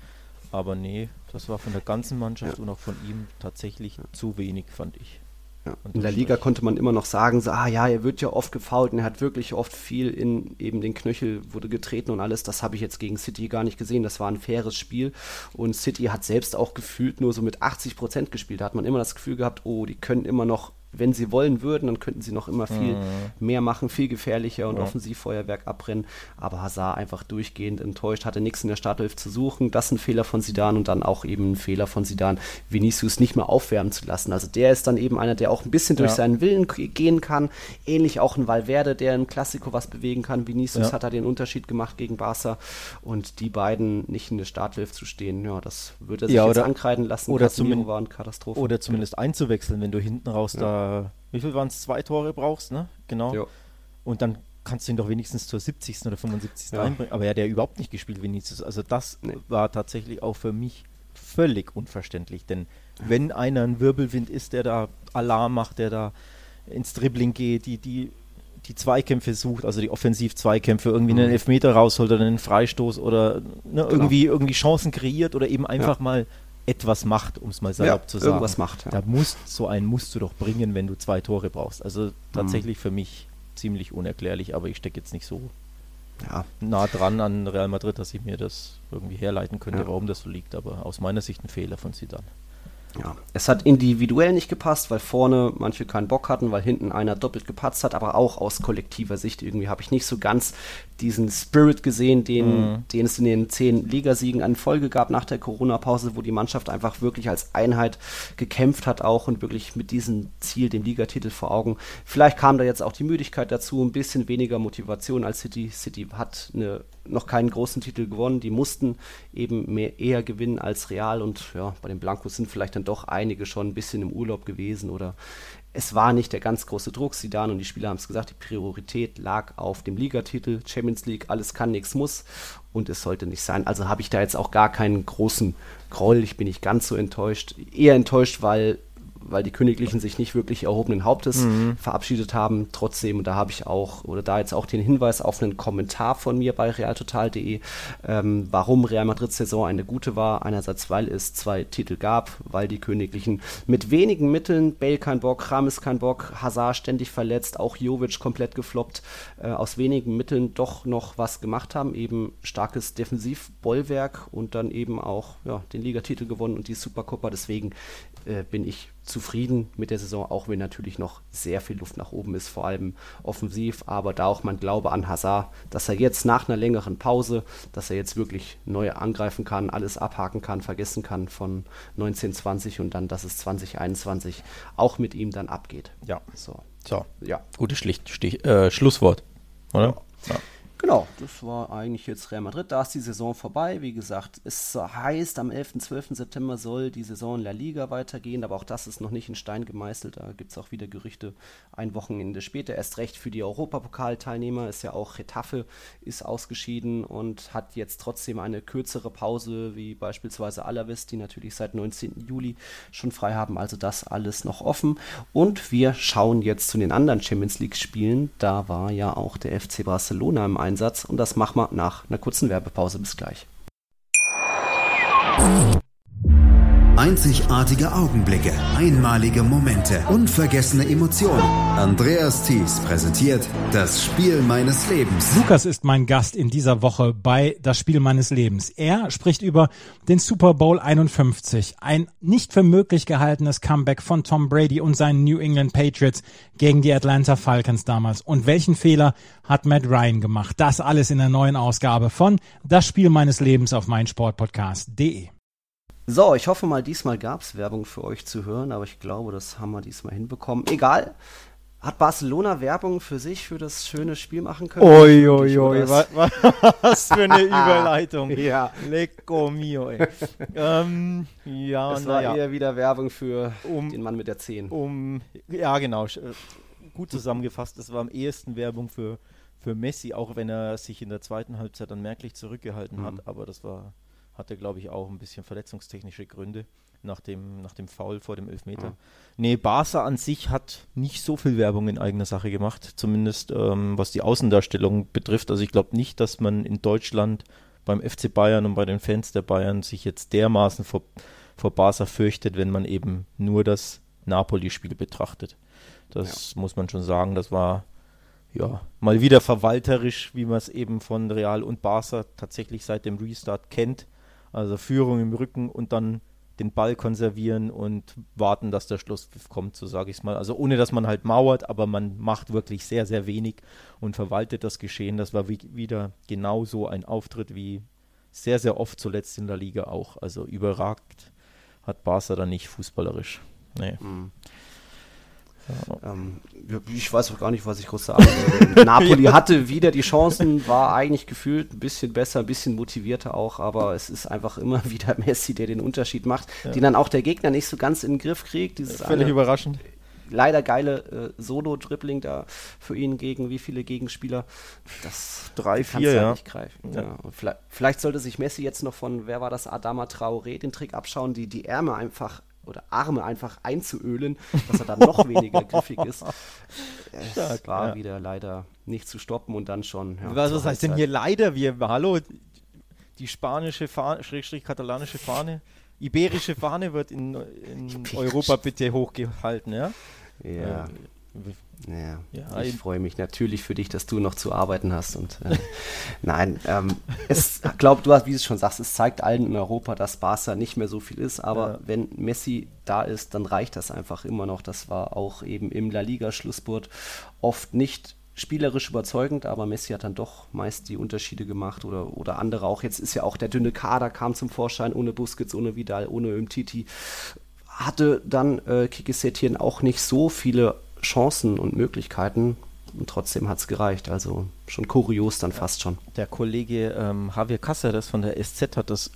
Aber nee, das war von der ganzen Mannschaft ja. und auch von ihm tatsächlich zu wenig, fand ich. Ja. In der Liga konnte man immer noch sagen, so, ah ja, er wird ja oft gefault und er hat wirklich oft viel in eben den Knöchel, wurde getreten und alles. Das habe ich jetzt gegen City gar nicht gesehen. Das war ein faires Spiel und City hat selbst auch gefühlt nur so mit 80 Prozent gespielt. Da hat man immer das Gefühl gehabt, oh, die können immer noch wenn sie wollen würden, dann könnten sie noch immer viel mhm. mehr machen, viel gefährlicher und ja. Offensivfeuerwerk abbrennen. Aber Hazard einfach durchgehend enttäuscht, hatte nichts in der Startelf zu suchen. Das ist ein Fehler von Sidan und dann auch eben ein Fehler von Sidan, Vinicius nicht mehr aufwärmen zu lassen. Also der ist dann eben einer, der auch ein bisschen durch ja. seinen Willen gehen kann. Ähnlich auch ein Valverde, der im Klassiko was bewegen kann. Vinicius ja. hat da den Unterschied gemacht gegen Barca und die beiden nicht in der Startelf zu stehen, ja, das würde er sich ja, oder, jetzt ankreiden lassen. Oder, zumindest, oder zumindest einzuwechseln, wenn du hinten raus da wie viel waren es, zwei Tore brauchst, ne? Genau. Jo. Und dann kannst du ihn doch wenigstens zur 70. oder 75. Ja. einbringen. Aber er hat ja überhaupt nicht gespielt, Vinicius. Also das nee. war tatsächlich auch für mich völlig unverständlich. Denn wenn einer ein Wirbelwind ist, der da Alarm macht, der da ins Dribbling geht, die, die, die Zweikämpfe sucht, also die Offensiv-Zweikämpfe, irgendwie mhm. einen Elfmeter rausholt oder einen Freistoß oder ne, irgendwie, irgendwie Chancen kreiert oder eben einfach ja. mal etwas macht, um es mal salopp ja, zu sagen. Irgendwas macht. Ja. Da musst so einen musst du doch bringen, wenn du zwei Tore brauchst. Also tatsächlich mhm. für mich ziemlich unerklärlich, aber ich stecke jetzt nicht so ja. nah dran an Real Madrid, dass ich mir das irgendwie herleiten könnte, warum das so liegt. Aber aus meiner Sicht ein Fehler von Zidane. Ja, es hat individuell nicht gepasst, weil vorne manche keinen Bock hatten, weil hinten einer doppelt gepatzt hat, aber auch aus kollektiver Sicht irgendwie habe ich nicht so ganz diesen Spirit gesehen, den, mhm. den es in den zehn Ligasiegen an Folge gab nach der Corona-Pause, wo die Mannschaft einfach wirklich als Einheit gekämpft hat auch und wirklich mit diesem Ziel, dem Ligatitel vor Augen. Vielleicht kam da jetzt auch die Müdigkeit dazu, ein bisschen weniger Motivation als City. City hat eine noch keinen großen Titel gewonnen. Die mussten eben mehr, eher gewinnen als Real und ja, bei den Blancos sind vielleicht dann doch einige schon ein bisschen im Urlaub gewesen oder es war nicht der ganz große Druck. Sidan und die Spieler haben es gesagt, die Priorität lag auf dem Ligatitel, Champions League, alles kann, nichts muss und es sollte nicht sein. Also habe ich da jetzt auch gar keinen großen Groll. Ich bin nicht ganz so enttäuscht. Eher enttäuscht, weil weil die Königlichen sich nicht wirklich erhobenen Hauptes mhm. verabschiedet haben. Trotzdem, und da habe ich auch, oder da jetzt auch den Hinweis auf einen Kommentar von mir bei realtotal.de, ähm, warum Real Madrids Saison eine gute war. Einerseits, weil es zwei Titel gab, weil die Königlichen mit wenigen Mitteln, Bale kein Bock, Rames kein Bock, Hazard ständig verletzt, auch Jovic komplett gefloppt, äh, aus wenigen Mitteln doch noch was gemacht haben, eben starkes Defensivbollwerk und dann eben auch ja, den Ligatitel gewonnen und die Supercopa. Deswegen äh, bin ich zufrieden mit der Saison, auch wenn natürlich noch sehr viel Luft nach oben ist, vor allem offensiv, aber da auch mein Glaube an Hazard, dass er jetzt nach einer längeren Pause, dass er jetzt wirklich neu angreifen kann, alles abhaken kann, vergessen kann von 1920 und dann, dass es 2021 auch mit ihm dann abgeht. Ja. So. So. Ja. Gutes Schlicht, Stich, äh, Schlusswort, oder? Ja. ja. Genau, das war eigentlich jetzt Real Madrid. Da ist die Saison vorbei. Wie gesagt, es heißt, am 11. 12. September soll die Saison La Liga weitergehen, aber auch das ist noch nicht in Stein gemeißelt. Da gibt es auch wieder Gerüchte ein Wochenende später. Erst recht für die Europapokalteilnehmer ist ja auch Retafe ist ausgeschieden und hat jetzt trotzdem eine kürzere Pause, wie beispielsweise Alaves, die natürlich seit 19. Juli schon frei haben. Also das alles noch offen. Und wir schauen jetzt zu den anderen Champions League-Spielen. Da war ja auch der FC Barcelona im Einsatz und das machen wir nach einer kurzen Werbepause. Bis gleich. Einzigartige Augenblicke, einmalige Momente, unvergessene Emotionen. Andreas Thies präsentiert das Spiel meines Lebens. Lukas ist mein Gast in dieser Woche bei Das Spiel meines Lebens. Er spricht über den Super Bowl 51, ein nicht für möglich gehaltenes Comeback von Tom Brady und seinen New England Patriots gegen die Atlanta Falcons damals. Und welchen Fehler hat Matt Ryan gemacht? Das alles in der neuen Ausgabe von Das Spiel meines Lebens auf meinsportpodcast.de. So, ich hoffe mal, diesmal gab es Werbung für euch zu hören, aber ich glaube, das haben wir diesmal hinbekommen. Egal. Hat Barcelona Werbung für sich, für das schöne Spiel machen können? Uiuiui, ui, ui, was, was für eine Überleitung. ja. Lecco mio, ey. ähm, ja, das war ja. eher wieder Werbung für um, den Mann mit der 10. Um, ja, genau. Äh, gut zusammengefasst, das war am ehesten Werbung für, für Messi, auch wenn er sich in der zweiten Halbzeit dann merklich zurückgehalten mhm. hat, aber das war hatte, glaube ich, auch ein bisschen verletzungstechnische Gründe nach dem, nach dem Foul vor dem Elfmeter. Mhm. Nee, Barca an sich hat nicht so viel Werbung in eigener Sache gemacht, zumindest ähm, was die Außendarstellung betrifft. Also ich glaube nicht, dass man in Deutschland beim FC Bayern und bei den Fans der Bayern sich jetzt dermaßen vor, vor Barca fürchtet, wenn man eben nur das Napoli-Spiel betrachtet. Das ja. muss man schon sagen, das war ja mal wieder verwalterisch, wie man es eben von Real und Barca tatsächlich seit dem Restart kennt. Also Führung im Rücken und dann den Ball konservieren und warten, dass der Schluss kommt, so sage ich es mal. Also ohne, dass man halt mauert, aber man macht wirklich sehr, sehr wenig und verwaltet das Geschehen. Das war wie, wieder genauso ein Auftritt wie sehr, sehr oft zuletzt in der Liga auch. Also überragt hat Barca da nicht fußballerisch. Nee. Mhm. Ähm, ich weiß auch gar nicht, was ich groß sagen soll. Napoli ja. hatte wieder die Chancen, war eigentlich gefühlt ein bisschen besser, ein bisschen motivierter auch, aber es ist einfach immer wieder Messi, der den Unterschied macht, ja. den dann auch der Gegner nicht so ganz in den Griff kriegt. Dieses Völlig eine, überraschend. leider geile äh, Solo-Dribbling da für ihn gegen wie viele Gegenspieler. Das drei, vier, ja. nicht greifen. Ja. ja. Vielleicht, vielleicht, sollte sich Messi jetzt noch von, wer war das, Adama Traoré den Trick abschauen, die die Ärmel einfach oder Arme einfach einzuölen, dass er dann noch weniger griffig ist. Es Stark, war ja. wieder leider nicht zu stoppen und dann schon. Ja, was, was heißt denn hier leider? Wir, hallo, die spanische Fahne, Schrägstrich katalanische Fahne, iberische Fahne wird in, in Europa bitte hochgehalten, ja? Ja. Äh, ja, ja, ich freue mich natürlich für dich, dass du noch zu arbeiten hast. Und äh, nein, ähm, es glaube du hast, wie du schon sagst, es zeigt allen in Europa, dass Barca nicht mehr so viel ist. Aber ja. wenn Messi da ist, dann reicht das einfach immer noch. Das war auch eben im La Liga Schlussspurt oft nicht spielerisch überzeugend, aber Messi hat dann doch meist die Unterschiede gemacht oder, oder andere auch. Jetzt ist ja auch der dünne Kader kam zum Vorschein ohne Busquets, ohne Vidal, ohne Umtiti. Hatte dann äh, Kike Setien auch nicht so viele Chancen und Möglichkeiten. Und trotzdem hat es gereicht. Also schon kurios dann fast schon. Der Kollege ähm, Javier Cáceres von der SZ hat das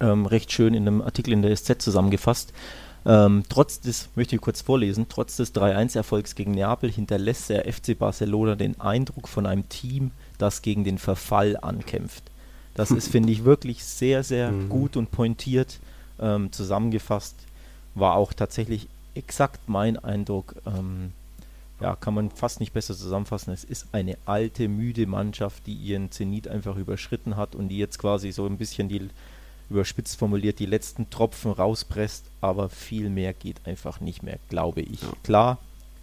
ähm, recht schön in einem Artikel in der SZ zusammengefasst. Ähm, trotz des, möchte ich kurz vorlesen, trotz des 3-1-Erfolgs gegen Neapel hinterlässt der FC Barcelona den Eindruck von einem Team, das gegen den Verfall ankämpft. Das ist, finde ich, wirklich sehr, sehr mhm. gut und pointiert ähm, zusammengefasst. War auch tatsächlich exakt mein Eindruck. Ähm, ja, kann man fast nicht besser zusammenfassen. Es ist eine alte, müde Mannschaft, die ihren Zenit einfach überschritten hat und die jetzt quasi so ein bisschen die, überspitzt formuliert, die letzten Tropfen rauspresst, aber viel mehr geht einfach nicht mehr, glaube ich. Klar,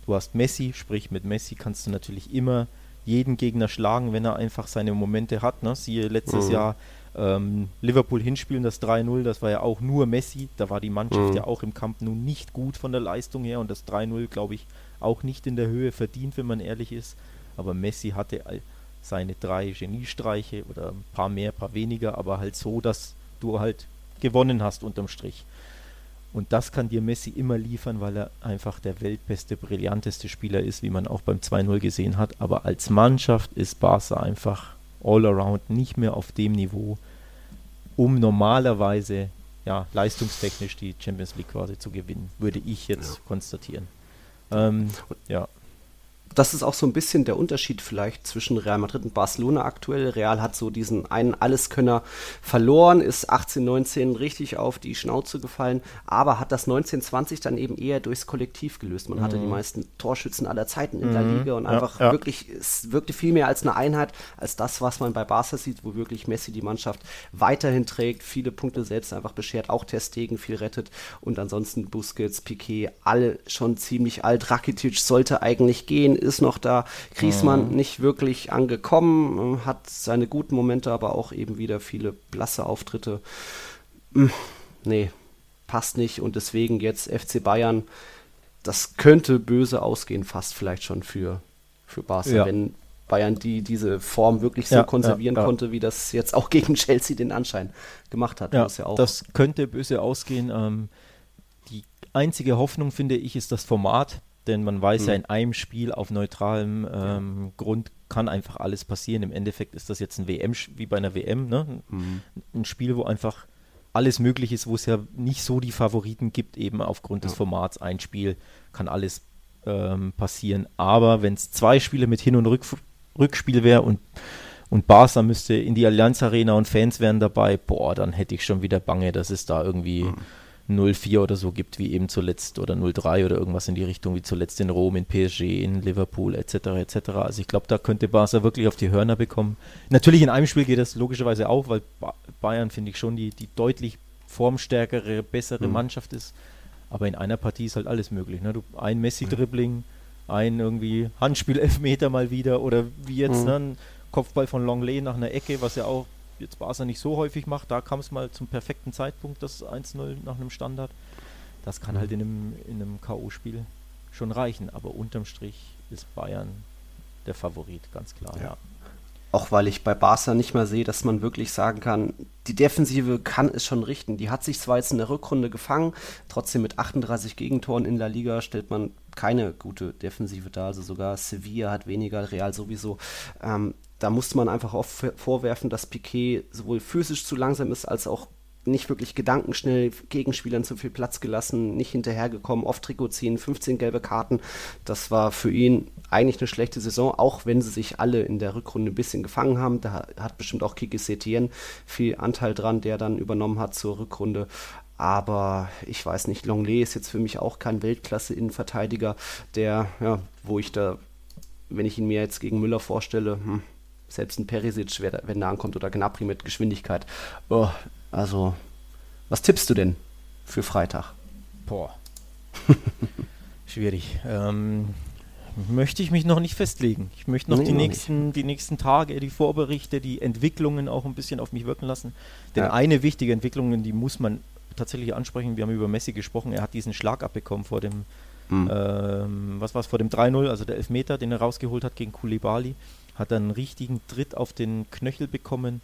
du hast Messi, sprich mit Messi kannst du natürlich immer jeden Gegner schlagen, wenn er einfach seine Momente hat. Ne? Siehe letztes mhm. Jahr ähm, Liverpool hinspielen, das 3-0, das war ja auch nur Messi. Da war die Mannschaft mhm. ja auch im Kampf nun nicht gut von der Leistung her und das 3-0, glaube ich, auch nicht in der Höhe verdient, wenn man ehrlich ist. Aber Messi hatte seine drei Geniestreiche oder ein paar mehr, ein paar weniger, aber halt so, dass du halt gewonnen hast unterm Strich. Und das kann dir Messi immer liefern, weil er einfach der weltbeste, brillanteste Spieler ist, wie man auch beim 2-0 gesehen hat. Aber als Mannschaft ist Barca einfach all around nicht mehr auf dem Niveau, um normalerweise ja, leistungstechnisch die Champions League quasi zu gewinnen, würde ich jetzt ja. konstatieren. Ähm, ja das ist auch so ein bisschen der Unterschied vielleicht zwischen Real Madrid und Barcelona aktuell. Real hat so diesen einen Alleskönner verloren, ist 18, 19 richtig auf die Schnauze gefallen, aber hat das 19, 20 dann eben eher durchs Kollektiv gelöst. Man mhm. hatte die mhm. meisten Torschützen aller Zeiten in mhm. der Liga und einfach ja. wirklich, es wirkte viel mehr als eine Einheit, als das, was man bei Barca sieht, wo wirklich Messi die Mannschaft weiterhin trägt, viele Punkte selbst einfach beschert, auch Testegen viel rettet und ansonsten Busquets, Piquet, alle schon ziemlich alt. Rakitic sollte eigentlich gehen, ist noch da. Griesmann mhm. nicht wirklich angekommen, äh, hat seine guten Momente, aber auch eben wieder viele blasse Auftritte. Hm, nee, passt nicht und deswegen jetzt FC Bayern. Das könnte böse ausgehen, fast vielleicht schon für, für Barca, ja. wenn Bayern die diese Form wirklich so ja, konservieren ja, ja. konnte, wie das jetzt auch gegen Chelsea den Anschein gemacht hat. Ja, das könnte böse ausgehen. Ähm, die einzige Hoffnung, finde ich, ist das Format denn man weiß mhm. ja, in einem Spiel auf neutralem ähm, ja. Grund kann einfach alles passieren. Im Endeffekt ist das jetzt ein WM, wie bei einer WM, ne? Mhm. Ein Spiel, wo einfach alles möglich ist, wo es ja nicht so die Favoriten gibt, eben aufgrund ja. des Formats. Ein Spiel kann alles ähm, passieren. Aber wenn es zwei Spiele mit Hin- und Rück Rückspiel wäre und, und Barca müsste in die Allianz Arena und Fans wären dabei, boah, dann hätte ich schon wieder Bange, dass es da irgendwie. Mhm 0-4 oder so gibt, wie eben zuletzt, oder 0-3 oder irgendwas in die Richtung, wie zuletzt in Rom, in PSG, in Liverpool etc. etc. Also ich glaube, da könnte Barca wirklich auf die Hörner bekommen. Natürlich in einem Spiel geht das logischerweise auch, weil Bayern, finde ich, schon die, die deutlich formstärkere, bessere mhm. Mannschaft ist. Aber in einer Partie ist halt alles möglich. Ne? Du, ein Messi-Dribbling, ein irgendwie Handspiel-Elfmeter mal wieder oder wie jetzt mhm. ne, ein Kopfball von Longley nach einer Ecke, was ja auch jetzt Barca nicht so häufig macht, da kam es mal zum perfekten Zeitpunkt, das 1-0 nach einem Standard. Das kann mhm. halt in einem, in einem K.O.-Spiel schon reichen, aber unterm Strich ist Bayern der Favorit, ganz klar, ja. ja. Auch weil ich bei Barca nicht mehr sehe, dass man wirklich sagen kann, die Defensive kann es schon richten. Die hat sich zwar jetzt in der Rückrunde gefangen, trotzdem mit 38 Gegentoren in der Liga stellt man keine gute Defensive dar. Also sogar Sevilla hat weniger, Real sowieso. Ähm, da musste man einfach auch vorwerfen, dass Piquet sowohl physisch zu langsam ist, als auch nicht wirklich gedankenschnell, Gegenspielern zu viel Platz gelassen, nicht hinterhergekommen, oft Trikot ziehen, 15 gelbe Karten. Das war für ihn eigentlich eine schlechte Saison, auch wenn sie sich alle in der Rückrunde ein bisschen gefangen haben. Da hat bestimmt auch Kiki Setien viel Anteil dran, der dann übernommen hat zur Rückrunde. Aber ich weiß nicht, Longley ist jetzt für mich auch kein Weltklasse-Innenverteidiger, der, ja, wo ich da, wenn ich ihn mir jetzt gegen Müller vorstelle, hm, selbst ein Perisic, wenn der ankommt, oder Gnabry mit Geschwindigkeit. Oh, also, was tippst du denn für Freitag? Boah. Schwierig. Ähm, möchte ich mich noch nicht festlegen. Ich möchte noch, nee, die, noch nächsten, die nächsten Tage, die Vorberichte, die Entwicklungen auch ein bisschen auf mich wirken lassen. Denn ja. eine wichtige Entwicklung, die muss man tatsächlich ansprechen. Wir haben über Messi gesprochen. Er hat diesen Schlag abbekommen vor dem, mhm. ähm, was war vor dem 3-0, also der Elfmeter, den er rausgeholt hat gegen Kulibali. Hat einen richtigen Tritt auf den Knöchel bekommen.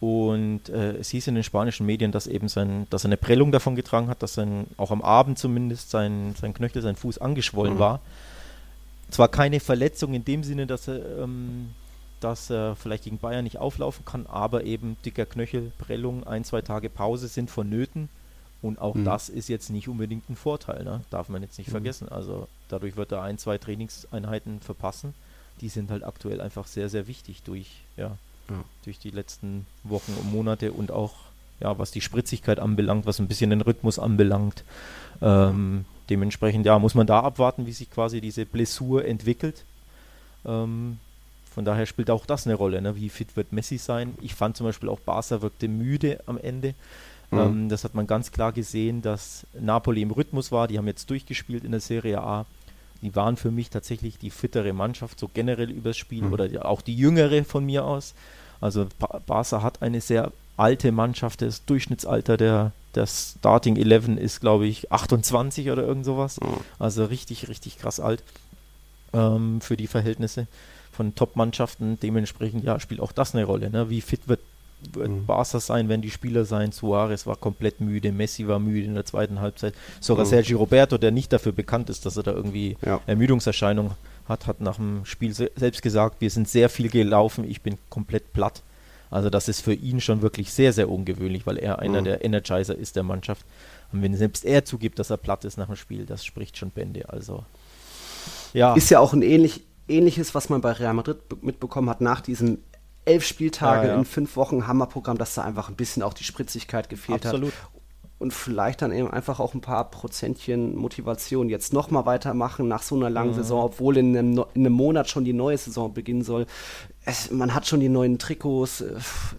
Und äh, es hieß in den spanischen Medien, dass eben sein, dass er eine Prellung davon getragen hat, dass sein, auch am Abend zumindest sein, sein Knöchel, sein Fuß angeschwollen mhm. war. Zwar keine Verletzung in dem Sinne, dass er, ähm, dass er vielleicht gegen Bayern nicht auflaufen kann, aber eben dicker Knöchel, Prellung, ein, zwei Tage Pause sind vonnöten. Und auch mhm. das ist jetzt nicht unbedingt ein Vorteil, ne? darf man jetzt nicht mhm. vergessen. Also dadurch wird er ein, zwei Trainingseinheiten verpassen. Die sind halt aktuell einfach sehr, sehr wichtig durch, ja, ja. durch die letzten Wochen und Monate und auch, ja, was die Spritzigkeit anbelangt, was ein bisschen den Rhythmus anbelangt. Ähm, dementsprechend, ja, muss man da abwarten, wie sich quasi diese Blessur entwickelt. Ähm, von daher spielt auch das eine Rolle. Ne? Wie fit wird Messi sein? Ich fand zum Beispiel auch Barca wirkte müde am Ende. Mhm. Ähm, das hat man ganz klar gesehen, dass Napoli im Rhythmus war. Die haben jetzt durchgespielt in der Serie A. Die waren für mich tatsächlich die fittere Mannschaft, so generell übers Spiel mhm. oder auch die jüngere von mir aus. Also Barca hat eine sehr alte Mannschaft, das Durchschnittsalter der, der Starting 11 ist, glaube ich, 28 oder irgend sowas. Mhm. Also richtig, richtig krass alt ähm, für die Verhältnisse von Top-Mannschaften. Dementsprechend ja, spielt auch das eine Rolle. Ne? Wie fit wird, wird mhm. Barca sein, wenn die Spieler sein? Suarez war komplett müde, Messi war müde in der zweiten Halbzeit. Sogar mhm. Sergio Roberto, der nicht dafür bekannt ist, dass er da irgendwie ja. Ermüdungserscheinungen hat, hat nach dem Spiel se selbst gesagt, wir sind sehr viel gelaufen, ich bin komplett platt. Also das ist für ihn schon wirklich sehr, sehr ungewöhnlich, weil er einer mhm. der Energizer ist der Mannschaft. Und wenn selbst er zugibt, dass er platt ist nach dem Spiel, das spricht schon Bände. Also ja. Ist ja auch ein ähnlich, ähnliches, was man bei Real Madrid mitbekommen hat nach diesem elf Spieltage ja, ja. in fünf Wochen Hammerprogramm, dass da einfach ein bisschen auch die Spritzigkeit gefehlt Absolut. hat und vielleicht dann eben einfach auch ein paar Prozentchen Motivation jetzt nochmal weitermachen nach so einer langen mhm. Saison, obwohl in einem, in einem, Monat schon die neue Saison beginnen soll. Es, man hat schon die neuen Trikots. Äh,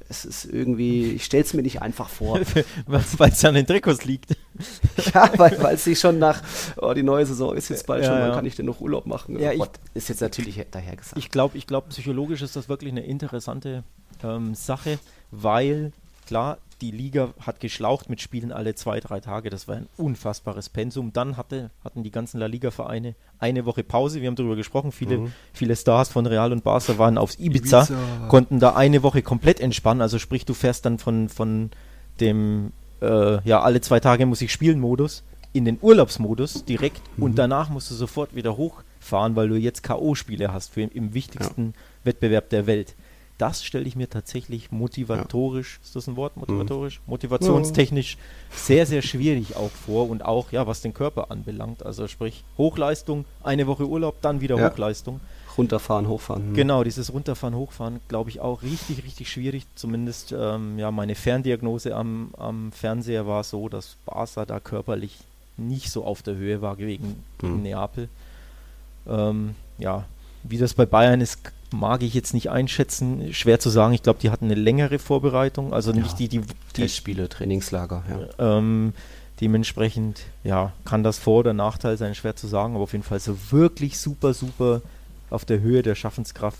es ist irgendwie, ich stelle es mir nicht einfach vor. weil es an den Trikots liegt. ja, weil es sich schon nach, oh, die neue Saison ist jetzt bald ja, schon, wann ja. kann ich denn noch Urlaub machen? Ja, ich, ist jetzt natürlich daher gesagt. Ich glaube, ich glaub, psychologisch ist das wirklich eine interessante ähm, Sache, weil klar, die Liga hat geschlaucht mit Spielen alle zwei, drei Tage. Das war ein unfassbares Pensum. Dann hatte, hatten die ganzen La Liga-Vereine eine Woche Pause. Wir haben darüber gesprochen. Viele, mhm. viele Stars von Real und Barca waren aufs Ibiza, Ibiza, konnten da eine Woche komplett entspannen. Also sprich, du fährst dann von, von dem, äh, ja, alle zwei Tage muss ich spielen Modus in den Urlaubsmodus direkt mhm. und danach musst du sofort wieder hochfahren, weil du jetzt K.O.-Spiele hast für im wichtigsten ja. Wettbewerb der Welt das stelle ich mir tatsächlich motivatorisch, ja. ist das ein Wort, motivatorisch, mhm. motivationstechnisch ja. sehr, sehr schwierig auch vor und auch, ja, was den Körper anbelangt. Also sprich, Hochleistung, eine Woche Urlaub, dann wieder ja. Hochleistung. Runterfahren, hochfahren. Hm. Genau, dieses Runterfahren, hochfahren, glaube ich auch richtig, richtig schwierig. Zumindest, ähm, ja, meine Ferndiagnose am, am Fernseher war so, dass Barca da körperlich nicht so auf der Höhe war gegen, gegen mhm. Neapel. Ähm, ja, wie das bei Bayern ist, mag ich jetzt nicht einschätzen. Schwer zu sagen. Ich glaube, die hatten eine längere Vorbereitung. Also nicht ja, die, die, die Testspiele, Trainingslager. Ja. Ähm, dementsprechend, ja, kann das Vor- oder Nachteil sein, schwer zu sagen. Aber auf jeden Fall so wirklich super, super auf der Höhe der Schaffenskraft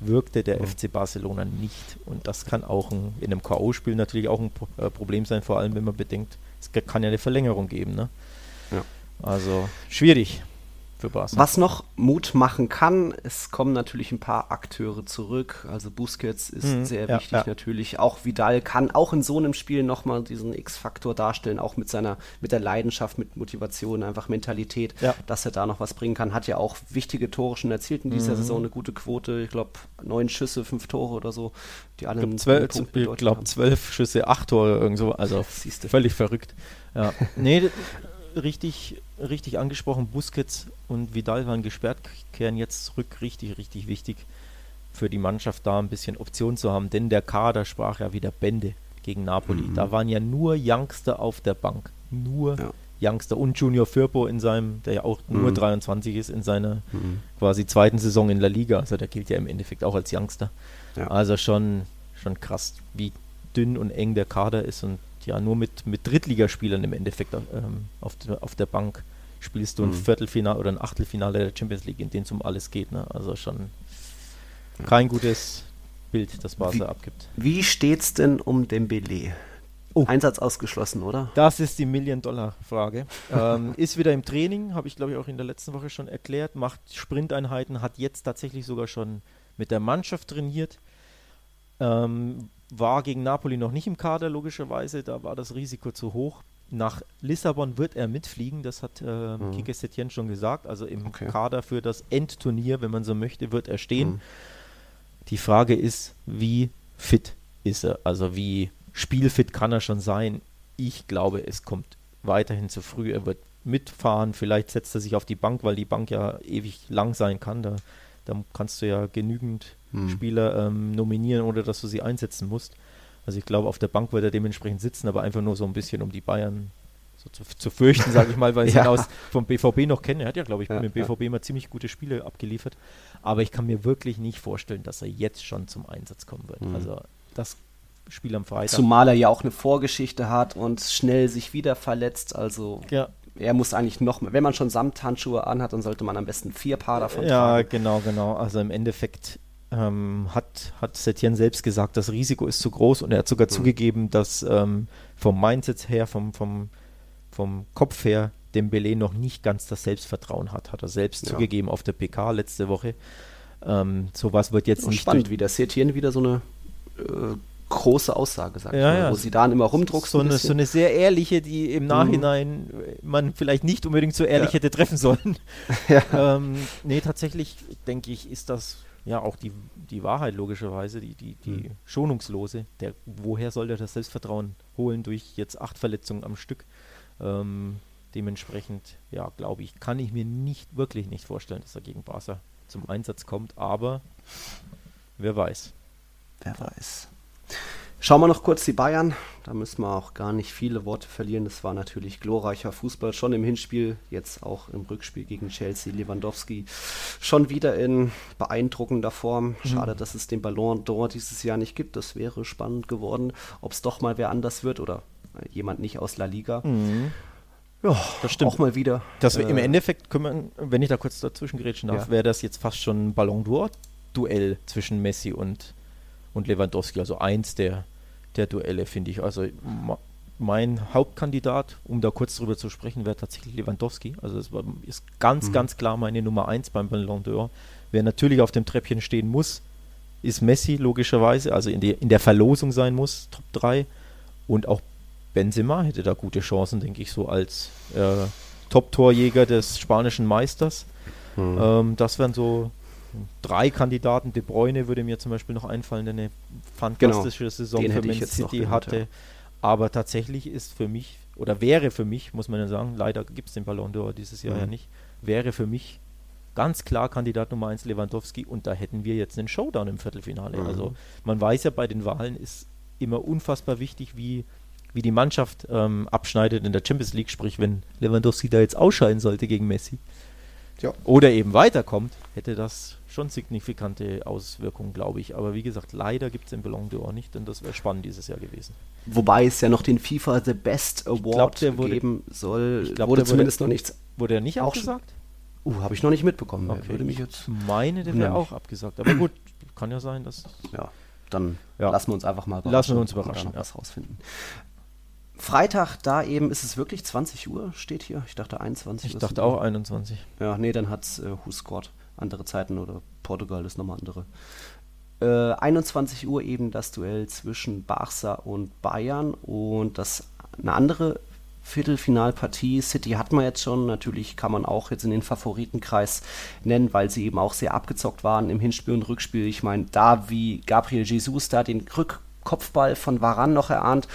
wirkte der mhm. FC Barcelona nicht. Und das kann auch ein, in einem K.O.-Spiel natürlich auch ein äh, Problem sein, vor allem wenn man bedenkt, es kann ja eine Verlängerung geben. Ne? Ja. Also schwierig für Barca. Was noch Mut machen kann, es kommen natürlich ein paar Akteure zurück. Also Busquets ist mhm, sehr ja, wichtig ja. natürlich. Auch Vidal kann auch in so einem Spiel nochmal diesen X-Faktor darstellen, auch mit seiner, mit der Leidenschaft, mit Motivation, einfach Mentalität, ja. dass er da noch was bringen kann. Hat ja auch wichtige Tore schon erzielt in dieser mhm. Saison, eine gute Quote. Ich glaube, neun Schüsse, fünf Tore oder so, die alle Ich glaube, glaub, zwölf Schüsse, acht Tore, irgendwo. Also völlig verrückt. Ja. Nee, richtig, richtig angesprochen, Busquets und Vidal waren gesperrt, kehren jetzt zurück. Richtig, richtig wichtig für die Mannschaft da ein bisschen Option zu haben, denn der Kader sprach ja wieder Bände gegen Napoli. Mhm. Da waren ja nur Youngster auf der Bank. Nur ja. Youngster und Junior Firpo in seinem, der ja auch mhm. nur 23 ist, in seiner mhm. quasi zweiten Saison in La Liga. Also der gilt ja im Endeffekt auch als Youngster. Ja. Also schon, schon krass, wie dünn und eng der Kader ist und ja nur mit, mit Drittligaspielern im Endeffekt ähm, auf, auf der Bank spielst du ein mhm. Viertelfinale oder ein Achtelfinale der Champions League, in dem es um alles geht. Ne? Also schon kein gutes Bild, das Basel wie, abgibt. Wie steht's denn um Dembele? Oh. Einsatz ausgeschlossen, oder? Das ist die Million-Dollar-Frage. ähm, ist wieder im Training, habe ich glaube ich auch in der letzten Woche schon erklärt, macht Sprinteinheiten, hat jetzt tatsächlich sogar schon mit der Mannschaft trainiert. Ähm, war gegen Napoli noch nicht im Kader, logischerweise. Da war das Risiko zu hoch. Nach Lissabon wird er mitfliegen, das hat äh, mhm. Kike Setien schon gesagt. Also im okay. Kader für das Endturnier, wenn man so möchte, wird er stehen. Mhm. Die Frage ist, wie fit ist er? Also wie spielfit kann er schon sein? Ich glaube, es kommt weiterhin zu früh. Er wird mitfahren, vielleicht setzt er sich auf die Bank, weil die Bank ja ewig lang sein kann. Da, da kannst du ja genügend hm. Spieler ähm, nominieren, ohne dass du sie einsetzen musst. Also ich glaube, auf der Bank wird er dementsprechend sitzen, aber einfach nur so ein bisschen, um die Bayern so zu, zu fürchten, sage ich mal, weil ich ja. ihn aus vom BVB noch kenne. Er hat ja, glaube ich, ja, mit dem BVB ja. immer ziemlich gute Spiele abgeliefert. Aber ich kann mir wirklich nicht vorstellen, dass er jetzt schon zum Einsatz kommen wird. Mhm. Also das Spiel am Freitag. Zumal er ja auch eine Vorgeschichte hat und schnell sich wieder verletzt. Also ja. er muss eigentlich noch, wenn man schon Samthandschuhe anhat, dann sollte man am besten vier Paar davon ja, tragen. Ja, genau, genau. Also im Endeffekt ähm, hat, hat Setien selbst gesagt, das Risiko ist zu groß und er hat sogar mhm. zugegeben, dass ähm, vom Mindset her, vom, vom, vom Kopf her, Dembele noch nicht ganz das Selbstvertrauen hat, hat er selbst ja. zugegeben auf der PK letzte Woche. Ähm, sowas wird jetzt nicht spannend, wie der Setien wieder so eine äh, große Aussage sagt, ja, ja. wo sie dann immer rumdruckst. So eine, so eine sehr ehrliche, die im Nachhinein mhm. man vielleicht nicht unbedingt so ehrlich ja. hätte treffen sollen. ja. ähm, nee, tatsächlich denke ich, ist das ja auch die, die Wahrheit logischerweise, die, die, die mhm. schonungslose. Der, woher soll der das Selbstvertrauen holen durch jetzt acht Verletzungen am Stück? Ähm, dementsprechend, ja, glaube ich, kann ich mir nicht, wirklich nicht vorstellen, dass er gegen Barca zum Einsatz kommt, aber wer weiß. Wer weiß. Schauen wir noch kurz die Bayern. Da müssen wir auch gar nicht viele Worte verlieren. Das war natürlich glorreicher Fußball, schon im Hinspiel, jetzt auch im Rückspiel gegen Chelsea. Lewandowski schon wieder in beeindruckender Form. Mhm. Schade, mhm. dass es den Ballon d'Or dieses Jahr nicht gibt. Das wäre spannend geworden, ob es doch mal wer anders wird oder jemand nicht aus La Liga. Mhm. Ja, das stimmt. Auch mal wieder. Das äh, Im Endeffekt, können wir, wenn ich da kurz dazwischen gerätschen darf, ja. wäre das jetzt fast schon ein Ballon d'Or-Duell zwischen Messi und, und Lewandowski. Also eins der der Duelle, finde ich. Also mein Hauptkandidat, um da kurz drüber zu sprechen, wäre tatsächlich Lewandowski. Also es ist ganz, mhm. ganz klar meine Nummer 1 beim Ballon d'Or. Wer natürlich auf dem Treppchen stehen muss, ist Messi logischerweise, also in, die, in der Verlosung sein muss, Top 3. Und auch Benzema hätte da gute Chancen, denke ich, so als äh, Top-Torjäger des spanischen Meisters. Mhm. Ähm, das wären so drei Kandidaten. De Bruyne würde mir zum Beispiel noch einfallen, der eine fantastische genau. Saison für Man City genannt, hatte. Ja. Aber tatsächlich ist für mich, oder wäre für mich, muss man ja sagen, leider gibt es den Ballon d'Or dieses Jahr mhm. ja nicht, wäre für mich ganz klar Kandidat Nummer 1 Lewandowski und da hätten wir jetzt einen Showdown im Viertelfinale. Mhm. Also man weiß ja, bei den Wahlen ist immer unfassbar wichtig, wie, wie die Mannschaft ähm, abschneidet in der Champions League, sprich wenn Lewandowski da jetzt ausscheiden sollte gegen Messi ja. oder eben weiterkommt, hätte das schon signifikante Auswirkungen, glaube ich. Aber wie gesagt, leider gibt es den Ballon d'Or nicht, denn das wäre spannend dieses Jahr gewesen. Wobei es ja noch den FIFA The Best Award glaub, wurde, geben soll. Ich glaube, wurde zumindest wurde, noch nichts. Wurde er nicht auch abgesagt? Uh, habe ich noch nicht mitbekommen. Okay. Würde mich jetzt meine, der wäre auch abgesagt. Aber gut, kann ja sein, dass. Ja, dann ja. lassen wir uns einfach mal überraschen. Lassen wir uns überraschen. Ja. was rausfinden. Freitag, da eben ist es wirklich 20 Uhr, steht hier. Ich dachte 21 Uhr. Ich dachte auch 21. Ja, nee, dann hat es äh, Who Squad andere Zeiten oder Portugal ist nochmal andere. Äh, 21 Uhr eben das Duell zwischen Barca und Bayern und das eine andere Viertelfinalpartie. City hat man jetzt schon, natürlich kann man auch jetzt in den Favoritenkreis nennen, weil sie eben auch sehr abgezockt waren im Hinspiel und Rückspiel. Ich meine, da wie Gabriel Jesus da den Rückkopfball von Varan noch erahnt,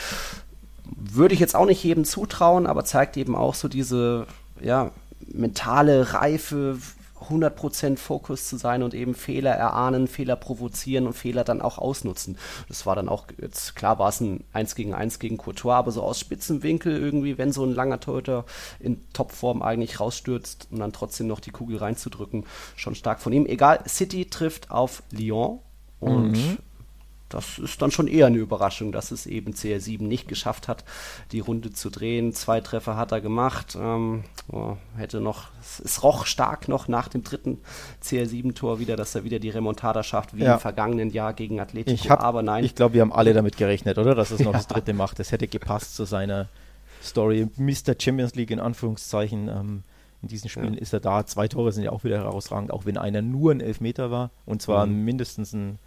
würde ich jetzt auch nicht jedem zutrauen, aber zeigt eben auch so diese ja, mentale Reife, 100% Fokus zu sein und eben Fehler erahnen, Fehler provozieren und Fehler dann auch ausnutzen. Das war dann auch, jetzt klar war es ein 1 gegen 1 gegen Courtois, aber so aus Spitzenwinkel irgendwie, wenn so ein langer Torhüter in Topform eigentlich rausstürzt und dann trotzdem noch die Kugel reinzudrücken, schon stark von ihm. Egal, City trifft auf Lyon und mhm das ist dann schon eher eine Überraschung, dass es eben CR7 nicht geschafft hat, die Runde zu drehen. Zwei Treffer hat er gemacht. Ähm, oh, hätte noch, es roch stark noch nach dem dritten CR7-Tor wieder, dass er wieder die Remontada schafft, wie ja. im vergangenen Jahr gegen Atletico. Ich hab, aber nein. Ich glaube, wir haben alle damit gerechnet, oder? Dass es noch ja. das dritte macht. Es hätte gepasst zu seiner Story. Mr. Champions League in Anführungszeichen. Ähm, in diesen Spielen ja. ist er da. Zwei Tore sind ja auch wieder herausragend, auch wenn einer nur ein Elfmeter war. Und zwar mhm. mindestens ein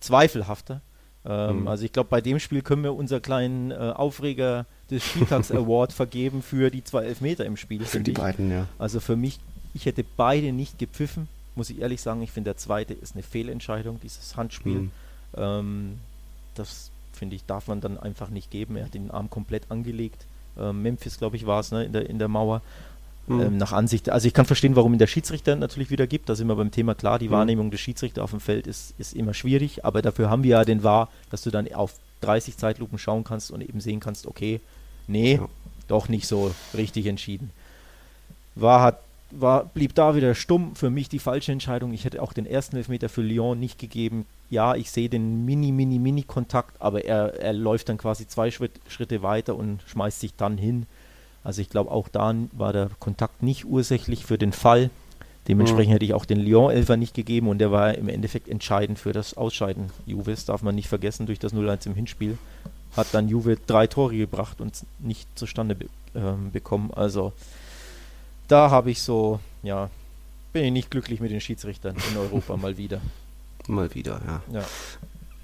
zweifelhafter. Ähm, mhm. Also ich glaube, bei dem Spiel können wir unser kleinen äh, Aufreger des Spieltags Award vergeben für die zwei Elfmeter im Spiel. Für die ich. beiden, ja. Also für mich, ich hätte beide nicht gepfiffen, muss ich ehrlich sagen. Ich finde, der zweite ist eine Fehlentscheidung, dieses Handspiel. Mhm. Ähm, das finde ich, darf man dann einfach nicht geben. Er hat den Arm komplett angelegt. Ähm, Memphis, glaube ich, war es, ne, in der, in der Mauer. Mhm. Ähm, nach Ansicht, also ich kann verstehen, warum ihn der Schiedsrichter natürlich wieder gibt. Da sind wir beim Thema klar. Die mhm. Wahrnehmung des Schiedsrichters auf dem Feld ist, ist immer schwierig, aber dafür haben wir ja den Wahr, dass du dann auf 30 Zeitlupen schauen kannst und eben sehen kannst, okay, nee, ja. doch nicht so richtig entschieden. War, hat, war, blieb da wieder stumm. Für mich die falsche Entscheidung. Ich hätte auch den ersten Elfmeter für Lyon nicht gegeben. Ja, ich sehe den mini, mini, mini Kontakt, aber er, er läuft dann quasi zwei Schritt, Schritte weiter und schmeißt sich dann hin. Also ich glaube, auch da war der Kontakt nicht ursächlich für den Fall. Dementsprechend mhm. hätte ich auch den Lyon-Elfer nicht gegeben und der war im Endeffekt entscheidend für das Ausscheiden Juves, darf man nicht vergessen, durch das 0-1 im Hinspiel hat dann Juve drei Tore gebracht und nicht zustande be ähm, bekommen. Also da habe ich so, ja, bin ich nicht glücklich mit den Schiedsrichtern in Europa mal wieder. Mal wieder, ja. ja.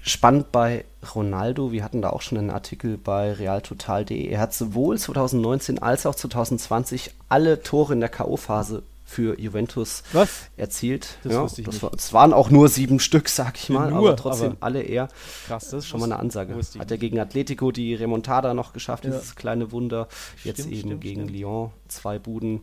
Spannend bei Ronaldo, wir hatten da auch schon einen Artikel bei realtotal.de. Er hat sowohl 2019 als auch 2020 alle Tore in der K.O.-Phase für Juventus Was? erzielt. Das ja, wusste ich das nicht. War, es waren auch nur sieben Stück, sag ich mal, nur, aber trotzdem aber alle eher. Krass, das ist schon mal eine Ansage. Hat er gegen Atletico die Remontada noch geschafft, ja. dieses kleine Wunder. Jetzt stimmt, eben stimmt, gegen stimmt. Lyon zwei Buden.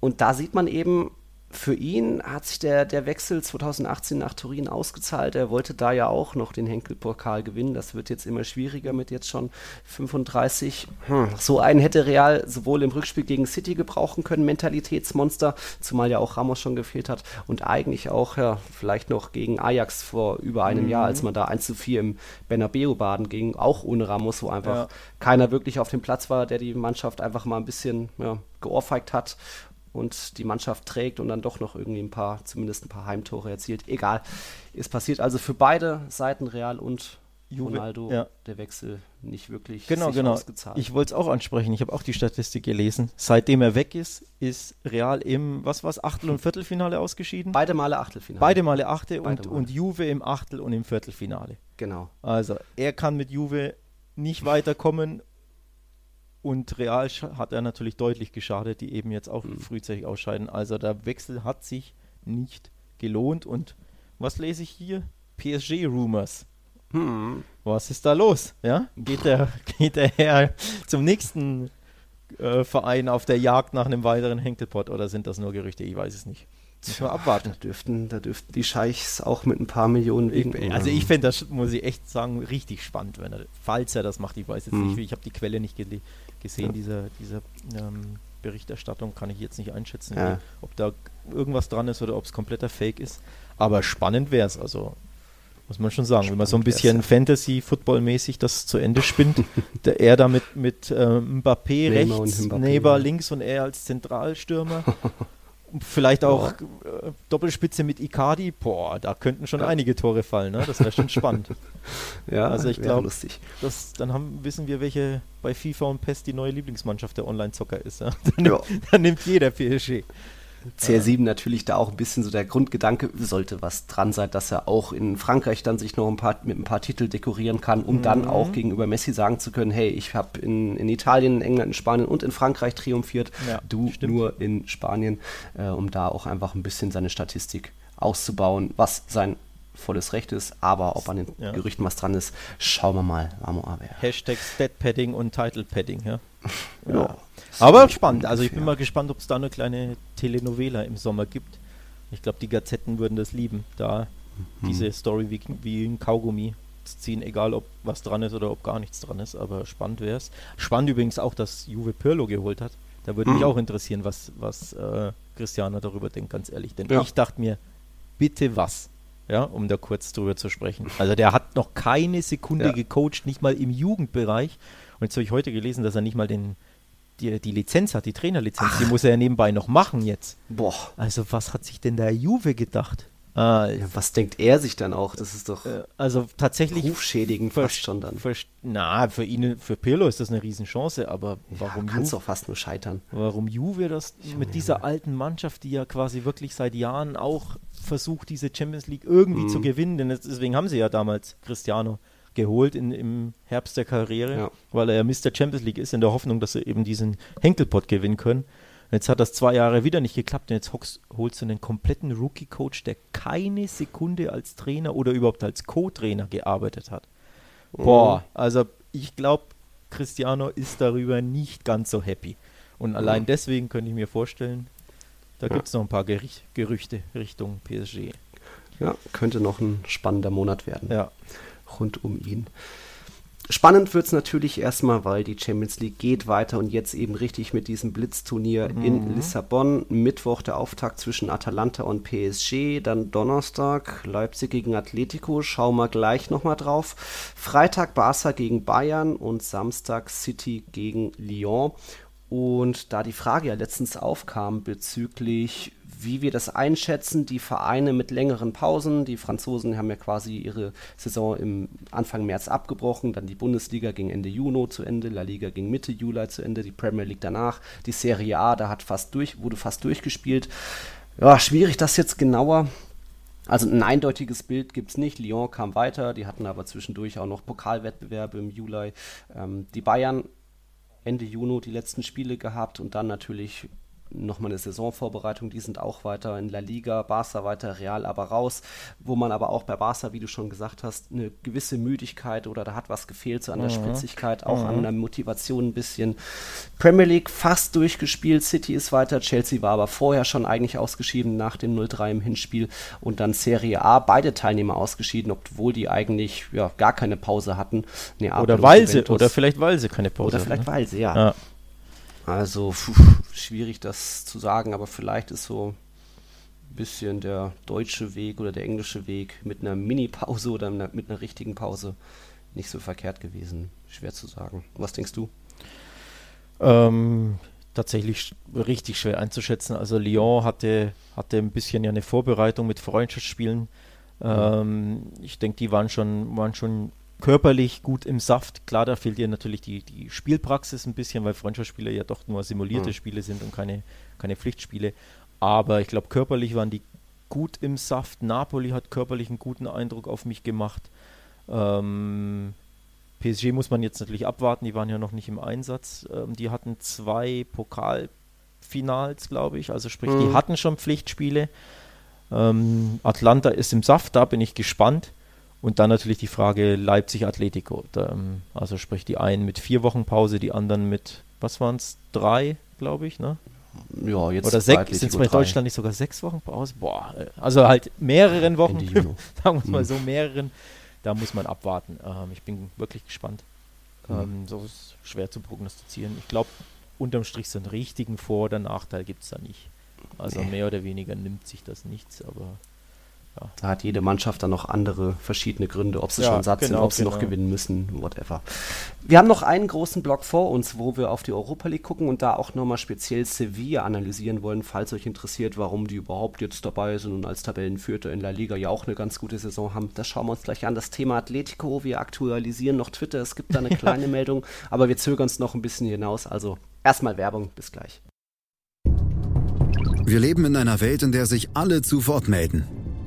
Und da sieht man eben, für ihn hat sich der, der Wechsel 2018 nach Turin ausgezahlt. Er wollte da ja auch noch den Henkel-Pokal gewinnen. Das wird jetzt immer schwieriger mit jetzt schon 35. Hm. So einen hätte Real sowohl im Rückspiel gegen City gebrauchen können, Mentalitätsmonster, zumal ja auch Ramos schon gefehlt hat und eigentlich auch ja, vielleicht noch gegen Ajax vor über einem mhm. Jahr, als man da 1 zu 4 im Bernabeu baden ging, auch ohne Ramos, wo einfach ja. keiner wirklich auf dem Platz war, der die Mannschaft einfach mal ein bisschen ja, geohrfeigt hat und die Mannschaft trägt und dann doch noch irgendwie ein paar, zumindest ein paar Heimtore erzielt. Egal. Es passiert also für beide Seiten, Real und Juve, Ronaldo, ja. der Wechsel nicht wirklich genau, genau. ausgezahlt. Ich wollte es auch ansprechen. Ich habe auch die Statistik gelesen. Seitdem er weg ist, ist Real im, was war es, Achtel- und Viertelfinale ausgeschieden? Beide Male Achtelfinale. Beide Male Achte Beide und, Male. und Juve im Achtel- und im Viertelfinale. Genau. Also er kann mit Juve nicht weiterkommen und Real hat er natürlich deutlich geschadet, die eben jetzt auch mhm. frühzeitig ausscheiden. Also der Wechsel hat sich nicht gelohnt. Und was lese ich hier? PSG-Rumors. Hm. Was ist da los? Ja? Geht, der, geht der Herr zum nächsten äh, Verein auf der Jagd nach einem weiteren Henkelpot oder sind das nur Gerüchte? Ich weiß es nicht. Müssen wir abwarten. Da dürften, da dürften die Scheichs auch mit ein paar Millionen wegen. Also ich fände das, muss ich echt sagen, richtig spannend, wenn er, falls er das macht. Ich weiß jetzt hm. nicht, ich habe die Quelle nicht gelesen gesehen, ja. diese, diese ähm, Berichterstattung kann ich jetzt nicht einschätzen, ja. ob da irgendwas dran ist oder ob es kompletter Fake ist. Aber spannend wäre es, also muss man schon sagen, spannend wenn man so ein bisschen Fantasy-Football-mäßig das zu Ende spinnt, der er da mit, mit ähm, Mbappé Neymar rechts, Neymar links und er als Zentralstürmer. vielleicht auch ja. Äh, Doppelspitze mit Icardi, boah, da könnten schon ja. einige Tore fallen, ne? Das wäre schon spannend. ja, also ich glaube, dann haben, wissen wir, welche bei FIFA und PES die neue Lieblingsmannschaft der Online-Zocker ist. Ja? Dann, nimmt, dann nimmt jeder PSG. CR7 natürlich da auch ein bisschen so der Grundgedanke, sollte was dran sein, dass er auch in Frankreich dann sich noch ein paar, mit ein paar Titel dekorieren kann, um mhm. dann auch gegenüber Messi sagen zu können, hey, ich habe in, in Italien, in England, in Spanien und in Frankreich triumphiert, ja, du stimmt. nur in Spanien, äh, um da auch einfach ein bisschen seine Statistik auszubauen, was sein volles Recht ist, aber ob an den ja. Gerüchten was dran ist, schauen wir mal. Hashtag Stat-Padding und Title-Padding, ja. ja. ja. Aber spannend. Also ich bin mal gespannt, ob es da eine kleine Telenovela im Sommer gibt. Ich glaube, die Gazetten würden das lieben, da mhm. diese Story wie, wie ein Kaugummi zu ziehen, egal ob was dran ist oder ob gar nichts dran ist. Aber spannend wäre es. Spannend übrigens auch, dass Juve Pirlo geholt hat. Da würde mhm. mich auch interessieren, was, was äh, Cristiano darüber denkt, ganz ehrlich. Denn ja. ich dachte mir, bitte was? Ja, um da kurz drüber zu sprechen. Also der hat noch keine Sekunde ja. gecoacht, nicht mal im Jugendbereich. Und jetzt habe ich heute gelesen, dass er nicht mal den die, die Lizenz hat, die Trainerlizenz, Ach. die muss er ja nebenbei noch machen jetzt. Boah. Also was hat sich denn der Juve gedacht? Ah, ja, was denkt er sich dann auch? Das ist doch äh, also tatsächlich rufschädigend fast schon dann. na, für ihn, für Pirlo ist das eine Riesenchance, aber warum ja, kannst doch fast nur scheitern. Warum Juve das mit dieser alten Mannschaft, die ja quasi wirklich seit Jahren auch versucht, diese Champions League irgendwie mhm. zu gewinnen, denn deswegen haben sie ja damals Cristiano geholt in, im Herbst der Karriere, ja. weil er ja Mr. Champions League ist, in der Hoffnung, dass sie eben diesen Henkelpot gewinnen können. Und jetzt hat das zwei Jahre wieder nicht geklappt und jetzt holst du einen kompletten Rookie-Coach, der keine Sekunde als Trainer oder überhaupt als Co-Trainer gearbeitet hat. Mhm. Boah, also ich glaube, Cristiano ist darüber nicht ganz so happy. Und mhm. allein deswegen könnte ich mir vorstellen, da ja. gibt es noch ein paar Gericht, Gerüchte Richtung PSG. Ja, könnte noch ein spannender Monat werden. Ja rund um ihn. Spannend wird es natürlich erstmal, weil die Champions League geht weiter und jetzt eben richtig mit diesem Blitzturnier mhm. in Lissabon. Mittwoch der Auftakt zwischen Atalanta und PSG, dann Donnerstag Leipzig gegen Atletico, schauen wir gleich nochmal drauf. Freitag Barca gegen Bayern und Samstag City gegen Lyon. Und da die Frage ja letztens aufkam bezüglich wie wir das einschätzen, die Vereine mit längeren Pausen. Die Franzosen haben ja quasi ihre Saison im Anfang März abgebrochen, dann die Bundesliga ging Ende Juni zu Ende, La Liga ging Mitte Juli zu Ende, die Premier League danach, die Serie A, da hat fast durch, wurde fast durchgespielt. Ja, schwierig das jetzt genauer also ein eindeutiges Bild gibt es nicht. Lyon kam weiter, die hatten aber zwischendurch auch noch Pokalwettbewerbe im Juli. Ähm, die Bayern Ende Juni die letzten Spiele gehabt und dann natürlich nochmal eine Saisonvorbereitung, die sind auch weiter in La Liga, Barca weiter, Real aber raus, wo man aber auch bei Barca, wie du schon gesagt hast, eine gewisse Müdigkeit oder da hat was gefehlt, so an der mhm. Spritzigkeit, auch mhm. an der Motivation ein bisschen. Premier League fast durchgespielt, City ist weiter, Chelsea war aber vorher schon eigentlich ausgeschieden nach dem 0-3 im Hinspiel und dann Serie A, beide Teilnehmer ausgeschieden, obwohl die eigentlich ja, gar keine Pause hatten. Neapel oder weil sie, oder vielleicht weil sie keine Pause hatten. Oder vielleicht ne? weil sie, ja. ja. Also pf, schwierig das zu sagen, aber vielleicht ist so ein bisschen der deutsche Weg oder der englische Weg mit einer Mini-Pause oder mit einer richtigen Pause nicht so verkehrt gewesen. Schwer zu sagen. Was denkst du? Ähm, tatsächlich richtig schwer einzuschätzen. Also Lyon hatte, hatte ein bisschen ja eine Vorbereitung mit Freundschaftsspielen. Ähm, ich denke, die waren schon, waren schon körperlich gut im Saft. Klar, da fehlt dir natürlich die, die Spielpraxis ein bisschen, weil Freundschaftsspiele ja doch nur simulierte mhm. Spiele sind und keine, keine Pflichtspiele. Aber ich glaube, körperlich waren die gut im Saft. Napoli hat körperlich einen guten Eindruck auf mich gemacht. Ähm, PSG muss man jetzt natürlich abwarten, die waren ja noch nicht im Einsatz. Ähm, die hatten zwei Pokalfinals, glaube ich. Also sprich, mhm. die hatten schon Pflichtspiele. Ähm, Atlanta ist im Saft, da bin ich gespannt. Und dann natürlich die Frage Leipzig-Atletico. Ähm, also sprich die einen mit vier Wochen Pause, die anderen mit, was waren es, drei, glaube ich, ne? Ja, jetzt Oder sechs, sind es bei Deutschland nicht sogar sechs Wochen Pause? Boah, äh, also halt mehreren Wochen, sagen wir es mal mhm. so, mehreren. Da muss man abwarten. Ähm, ich bin wirklich gespannt. Mhm. Ähm, so ist schwer zu prognostizieren. Ich glaube, unterm Strich so einen richtigen Vor- oder Nachteil gibt es da nicht. Also nee. mehr oder weniger nimmt sich das nichts, aber ja. Da hat jede Mannschaft dann noch andere verschiedene Gründe, ob sie ja, schon satt genau, sind, ob sie genau. noch gewinnen müssen, whatever. Wir haben noch einen großen Block vor uns, wo wir auf die Europa League gucken und da auch nochmal speziell Sevilla analysieren wollen, falls euch interessiert, warum die überhaupt jetzt dabei sind und als Tabellenführer in La Liga ja auch eine ganz gute Saison haben. Das schauen wir uns gleich an. Das Thema Atletico, wir aktualisieren noch Twitter, es gibt da eine kleine Meldung, aber wir zögern es noch ein bisschen hinaus. Also erstmal Werbung, bis gleich. Wir leben in einer Welt, in der sich alle zu Wort melden.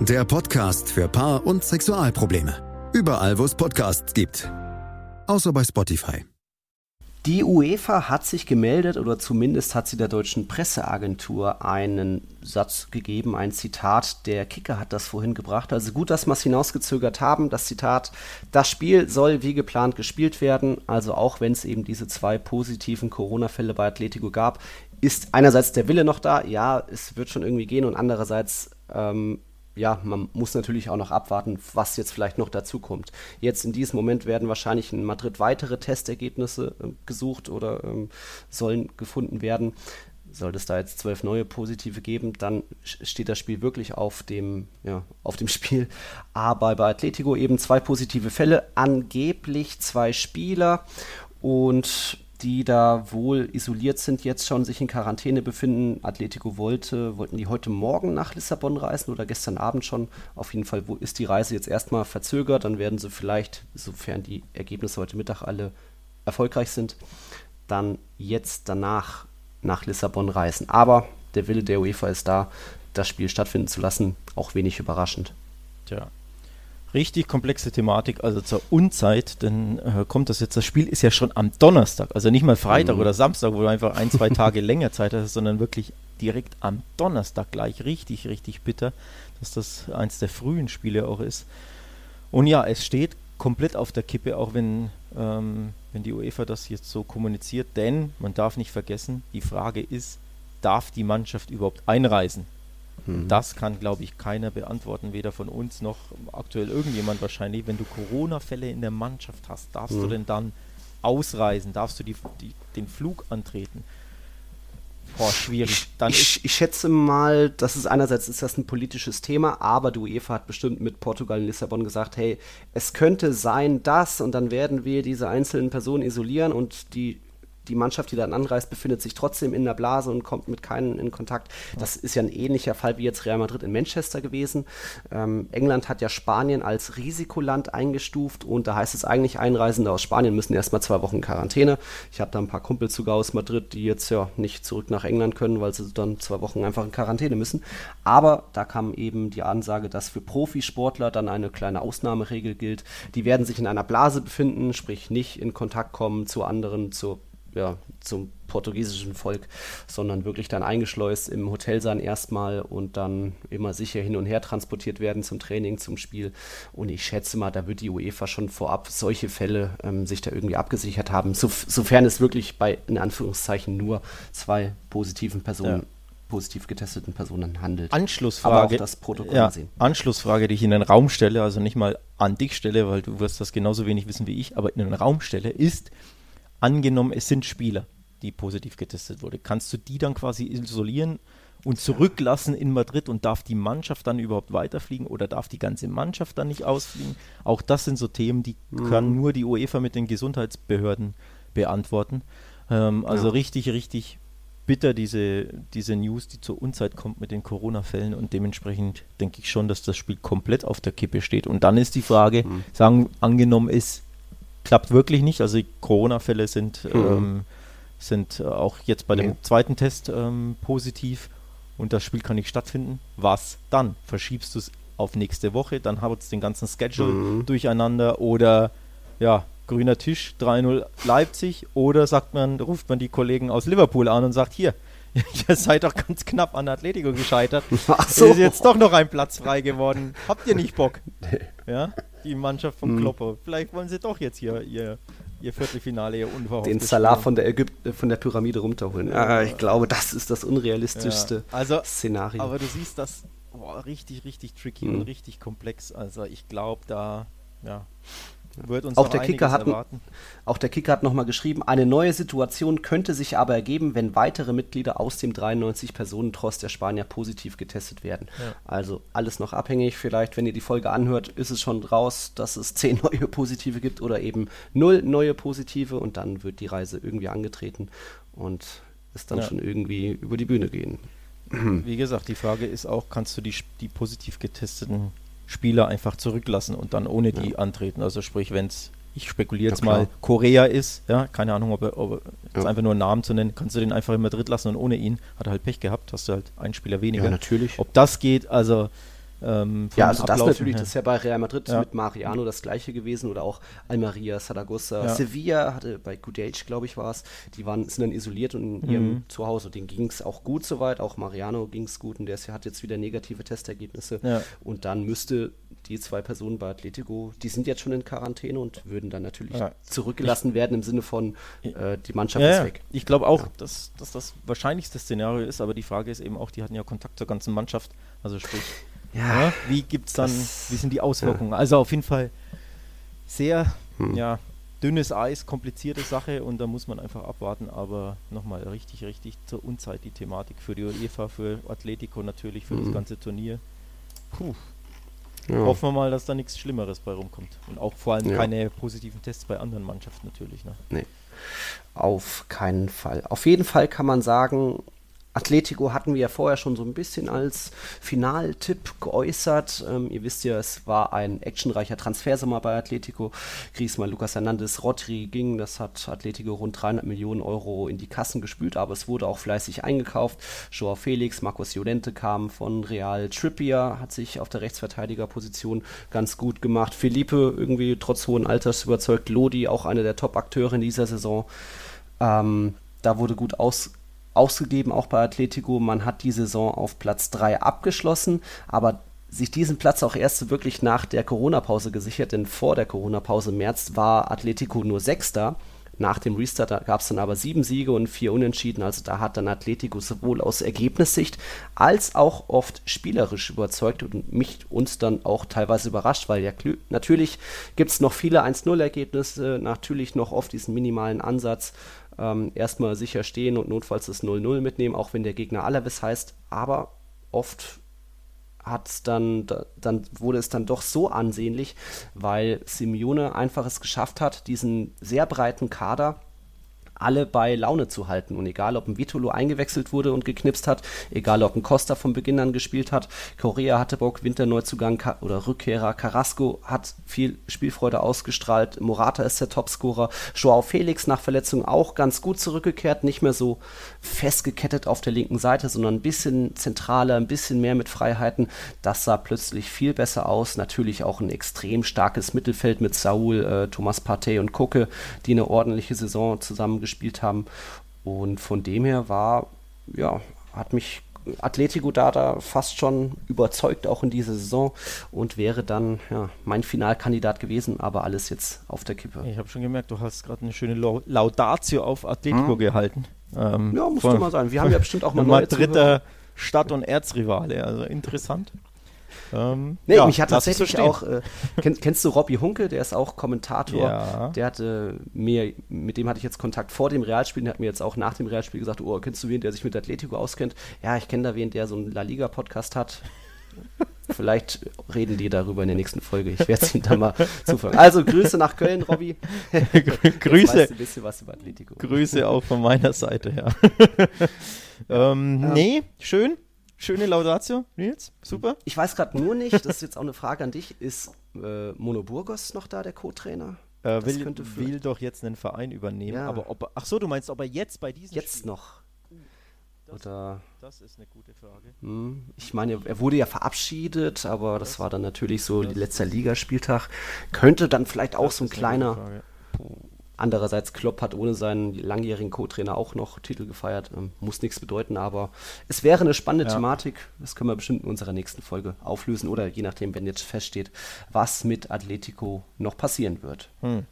der Podcast für Paar- und Sexualprobleme. Überall, wo es Podcasts gibt. Außer bei Spotify. Die UEFA hat sich gemeldet oder zumindest hat sie der deutschen Presseagentur einen Satz gegeben, ein Zitat. Der Kicker hat das vorhin gebracht. Also gut, dass wir es hinausgezögert haben. Das Zitat, das Spiel soll wie geplant gespielt werden. Also auch wenn es eben diese zwei positiven Corona-Fälle bei Atletico gab, ist einerseits der Wille noch da. Ja, es wird schon irgendwie gehen und andererseits ähm, ja, man muss natürlich auch noch abwarten, was jetzt vielleicht noch dazu kommt. Jetzt in diesem Moment werden wahrscheinlich in Madrid weitere Testergebnisse äh, gesucht oder ähm, sollen gefunden werden. Sollte es da jetzt zwölf neue positive geben, dann steht das Spiel wirklich auf dem, ja, auf dem Spiel. Aber bei Atletico eben zwei positive Fälle, angeblich zwei Spieler und die da wohl isoliert sind, jetzt schon sich in Quarantäne befinden. Atletico wollte, wollten die heute Morgen nach Lissabon reisen oder gestern Abend schon. Auf jeden Fall ist die Reise jetzt erstmal verzögert. Dann werden sie vielleicht, sofern die Ergebnisse heute Mittag alle erfolgreich sind, dann jetzt danach nach Lissabon reisen. Aber der Wille der UEFA ist da, das Spiel stattfinden zu lassen. Auch wenig überraschend. Tja, richtig komplexe Thematik, also zur Unzeit, denn äh, kommt das jetzt, das Spiel ist ja schon am Donnerstag, also nicht mal Freitag mhm. oder Samstag, wo du einfach ein, zwei Tage länger Zeit hast, sondern wirklich direkt am Donnerstag gleich, richtig, richtig bitter, dass das eins der frühen Spiele auch ist. Und ja, es steht komplett auf der Kippe, auch wenn, ähm, wenn die UEFA das jetzt so kommuniziert, denn man darf nicht vergessen, die Frage ist, darf die Mannschaft überhaupt einreisen? Mhm. Das kann, glaube ich, keiner beantworten, weder von uns noch aktuell irgendjemand wahrscheinlich. Wenn du Corona-Fälle in der Mannschaft hast, darfst mhm. du denn dann ausreisen? Darfst du die, die, den Flug antreten? Boah, schwierig. Dann ich, ich, schätze mal, das ist einerseits ist das ein politisches Thema, aber die UEFA hat bestimmt mit Portugal in Lissabon gesagt, hey, es könnte sein, dass und dann werden wir diese einzelnen Personen isolieren und die die Mannschaft, die dann anreist, befindet sich trotzdem in der Blase und kommt mit keinen in Kontakt. Das ist ja ein ähnlicher Fall wie jetzt Real Madrid in Manchester gewesen. Ähm, England hat ja Spanien als Risikoland eingestuft und da heißt es eigentlich, Einreisende aus Spanien müssen erstmal zwei Wochen Quarantäne. Ich habe da ein paar Kumpels sogar aus Madrid, die jetzt ja nicht zurück nach England können, weil sie dann zwei Wochen einfach in Quarantäne müssen. Aber da kam eben die Ansage, dass für Profisportler dann eine kleine Ausnahmeregel gilt. Die werden sich in einer Blase befinden, sprich nicht in Kontakt kommen zu anderen, zur ja, zum portugiesischen Volk, sondern wirklich dann eingeschleust im Hotel sein erstmal und dann immer sicher hin und her transportiert werden zum Training, zum Spiel. Und ich schätze mal, da wird die UEFA schon vorab solche Fälle ähm, sich da irgendwie abgesichert haben, so, sofern es wirklich bei, in Anführungszeichen, nur zwei positiven Personen ja positiv getesteten Personen handelt. Anschlussfrage. Das Protokoll ja, sehen. Anschlussfrage, die ich in den Raum stelle, also nicht mal an dich stelle, weil du wirst das genauso wenig wissen wie ich, aber in den Raum stelle, ist, angenommen, es sind Spieler, die positiv getestet wurden, kannst du die dann quasi isolieren und zurücklassen in Madrid und darf die Mannschaft dann überhaupt weiterfliegen oder darf die ganze Mannschaft dann nicht ausfliegen? Auch das sind so Themen, die mhm. kann nur die UEFA mit den Gesundheitsbehörden beantworten. Ähm, also ja. richtig, richtig bitter diese, diese News, die zur Unzeit kommt mit den Corona-Fällen und dementsprechend denke ich schon, dass das Spiel komplett auf der Kippe steht. Und dann ist die Frage, mhm. sagen, angenommen ist klappt wirklich nicht. Also die Corona-Fälle sind, mhm. ähm, sind auch jetzt bei dem zweiten Test ähm, positiv. und das Spiel kann nicht stattfinden, was dann? Verschiebst du es auf nächste Woche, dann habt ihr den ganzen Schedule mhm. durcheinander oder ja, grüner Tisch 3-0 Leipzig oder sagt man, ruft man die Kollegen aus Liverpool an und sagt, hier, ihr seid doch ganz knapp an Atletico gescheitert. Ach so. Ist jetzt doch noch ein Platz frei geworden. Habt ihr nicht Bock? Nee. Ja, die Mannschaft von mhm. Vielleicht wollen sie doch jetzt hier ihr, ihr Viertelfinale ihr unverhofft. Den Salah von der Ägypten, äh, von der Pyramide runterholen. Ja, ich glaube, das ist das unrealistischste ja. also, Szenario. Aber du siehst das boah, richtig, richtig tricky mhm. und richtig komplex. Also ich glaube, da ja, wird uns auch der Kicker hat, erwarten. Auch der Kicker hat nochmal geschrieben, eine neue Situation könnte sich aber ergeben, wenn weitere Mitglieder aus dem 93-Personen-Tross der Spanier positiv getestet werden. Ja. Also alles noch abhängig. Vielleicht, wenn ihr die Folge anhört, ist es schon raus, dass es zehn neue Positive gibt oder eben null neue Positive und dann wird die Reise irgendwie angetreten und es dann ja. schon irgendwie über die Bühne gehen. Wie gesagt, die Frage ist auch, kannst du die, die positiv getesteten Spieler einfach zurücklassen und dann ohne die ja. antreten. Also sprich, wenn es, ich spekuliere jetzt ja, mal, Korea ist, ja, keine Ahnung, ob, ob jetzt einfach nur einen Namen zu nennen, kannst du den einfach immer dritt lassen und ohne ihn hat er halt Pech gehabt, hast du halt einen Spieler weniger. Ja, natürlich. Ob das geht, also ähm, ja, also das natürlich, her. das ist ja bei Real Madrid ja. mit Mariano das gleiche gewesen oder auch Almeria, Saragossa, ja. Sevilla hatte bei Gudage, glaube ich, war es, die waren, sind dann isoliert und in mhm. ihrem Zuhause, denen ging es auch gut soweit, auch Mariano ging es gut und der hat jetzt wieder negative Testergebnisse ja. und dann müsste die zwei Personen bei Atletico, die sind jetzt schon in Quarantäne und würden dann natürlich zurückgelassen ich, werden im Sinne von, äh, die Mannschaft ist weg. Ich glaube auch, dass, dass das wahrscheinlichste Szenario ist, aber die Frage ist eben auch, die hatten ja Kontakt zur ganzen Mannschaft, also sprich ja, ja wie gibt's dann, das, wie sind die Auswirkungen? Ja. Also auf jeden Fall sehr, hm. ja, dünnes Eis, komplizierte Sache und da muss man einfach abwarten, aber nochmal richtig, richtig zur Unzeit die Thematik für die UEFA, für Atletico natürlich, für hm. das ganze Turnier. Puh. Ja. Hoffen wir mal, dass da nichts Schlimmeres bei rumkommt. Und auch vor allem ja. keine positiven Tests bei anderen Mannschaften natürlich. Ne? Nee. Auf keinen Fall. Auf jeden Fall kann man sagen, Atletico hatten wir ja vorher schon so ein bisschen als Finaltipp geäußert. Ähm, ihr wisst ja, es war ein actionreicher Transfersommer bei Atletico. Griezmann, Lucas Hernandez, Rodri ging. Das hat Atletico rund 300 Millionen Euro in die Kassen gespült, aber es wurde auch fleißig eingekauft. Joao Felix, Marcos Llorente kamen von Real. Trippier hat sich auf der Rechtsverteidigerposition ganz gut gemacht. Felipe irgendwie trotz hohen Alters überzeugt. Lodi, auch einer der Top-Akteure in dieser Saison. Ähm, da wurde gut aus ausgegeben, auch bei Atletico. Man hat die Saison auf Platz 3 abgeschlossen, aber sich diesen Platz auch erst wirklich nach der Corona-Pause gesichert, denn vor der Corona-Pause März war Atletico nur Sechster. Nach dem Restart gab es dann aber sieben Siege und vier Unentschieden. Also da hat dann Atletico sowohl aus Ergebnissicht als auch oft spielerisch überzeugt und mich uns dann auch teilweise überrascht, weil ja natürlich gibt es noch viele 1-0-Ergebnisse, natürlich noch oft diesen minimalen Ansatz ähm, erstmal sicher stehen und notfalls das 0-0 mitnehmen, auch wenn der Gegner Alaves heißt. Aber oft hat dann, dann wurde es dann doch so ansehnlich, weil Simeone einfach es geschafft hat, diesen sehr breiten Kader alle bei Laune zu halten. Und egal, ob ein Vitolo eingewechselt wurde und geknipst hat, egal, ob ein Costa von Beginn an gespielt hat, Korea hatte Bock, Winterneuzugang oder Rückkehrer, Carrasco hat viel Spielfreude ausgestrahlt, Morata ist der Topscorer, Joao Felix nach Verletzung auch ganz gut zurückgekehrt, nicht mehr so festgekettet auf der linken Seite, sondern ein bisschen zentraler, ein bisschen mehr mit Freiheiten. Das sah plötzlich viel besser aus. Natürlich auch ein extrem starkes Mittelfeld mit Saul, äh, Thomas Partey und Kucke, die eine ordentliche Saison zusammen gespielt haben. Und von dem her war, ja, hat mich Atletico Data fast schon überzeugt, auch in dieser Saison und wäre dann ja, mein Finalkandidat gewesen, aber alles jetzt auf der Kippe. Ich habe schon gemerkt, du hast gerade eine schöne Laudatio auf Atletico hm. gehalten. Ähm, ja, musste mal sein. Wir haben ja bestimmt auch mal neue dritter Stadt- und Erzrivale, also interessant. Ähm, nee, ja, mich hat tatsächlich auch, äh, kenn, kennst du Robbie Hunke, der ist auch Kommentator. Ja. Der hatte mir, mit dem hatte ich jetzt Kontakt vor dem Realspiel, der hat mir jetzt auch nach dem Realspiel gesagt, oh, kennst du wen, der sich mit Atletico auskennt? Ja, ich kenne da wen, der so einen La Liga-Podcast hat. Vielleicht reden die darüber in der nächsten Folge. Ich werde es ihm dann mal zufügen. Also Grüße nach Köln, Robby. Grüße. ein bisschen was über Atletico. Grüße auch von meiner Seite, ja. ähm, ja. Nee, schön. Schöne Laudatio, Nils. Super. Ich weiß gerade nur nicht, das ist jetzt auch eine Frage an dich, ist äh, Mono Burgos noch da, der Co-Trainer? Äh, will, will doch jetzt einen Verein übernehmen, ja. aber ob ach so, du meinst, ob er jetzt bei diesem Jetzt Spiel noch. Das, Oder, das ist eine gute Frage. Hm, ich meine, er wurde ja verabschiedet, aber das, das war dann natürlich so letzter Ligaspieltag. Könnte dann vielleicht auch so ein kleiner. Andererseits, Klopp hat ohne seinen langjährigen Co-Trainer auch noch Titel gefeiert. Ähm, muss nichts bedeuten, aber es wäre eine spannende ja. Thematik. Das können wir bestimmt in unserer nächsten Folge auflösen oder je nachdem, wenn jetzt feststeht, was mit Atletico noch passieren wird. Hm.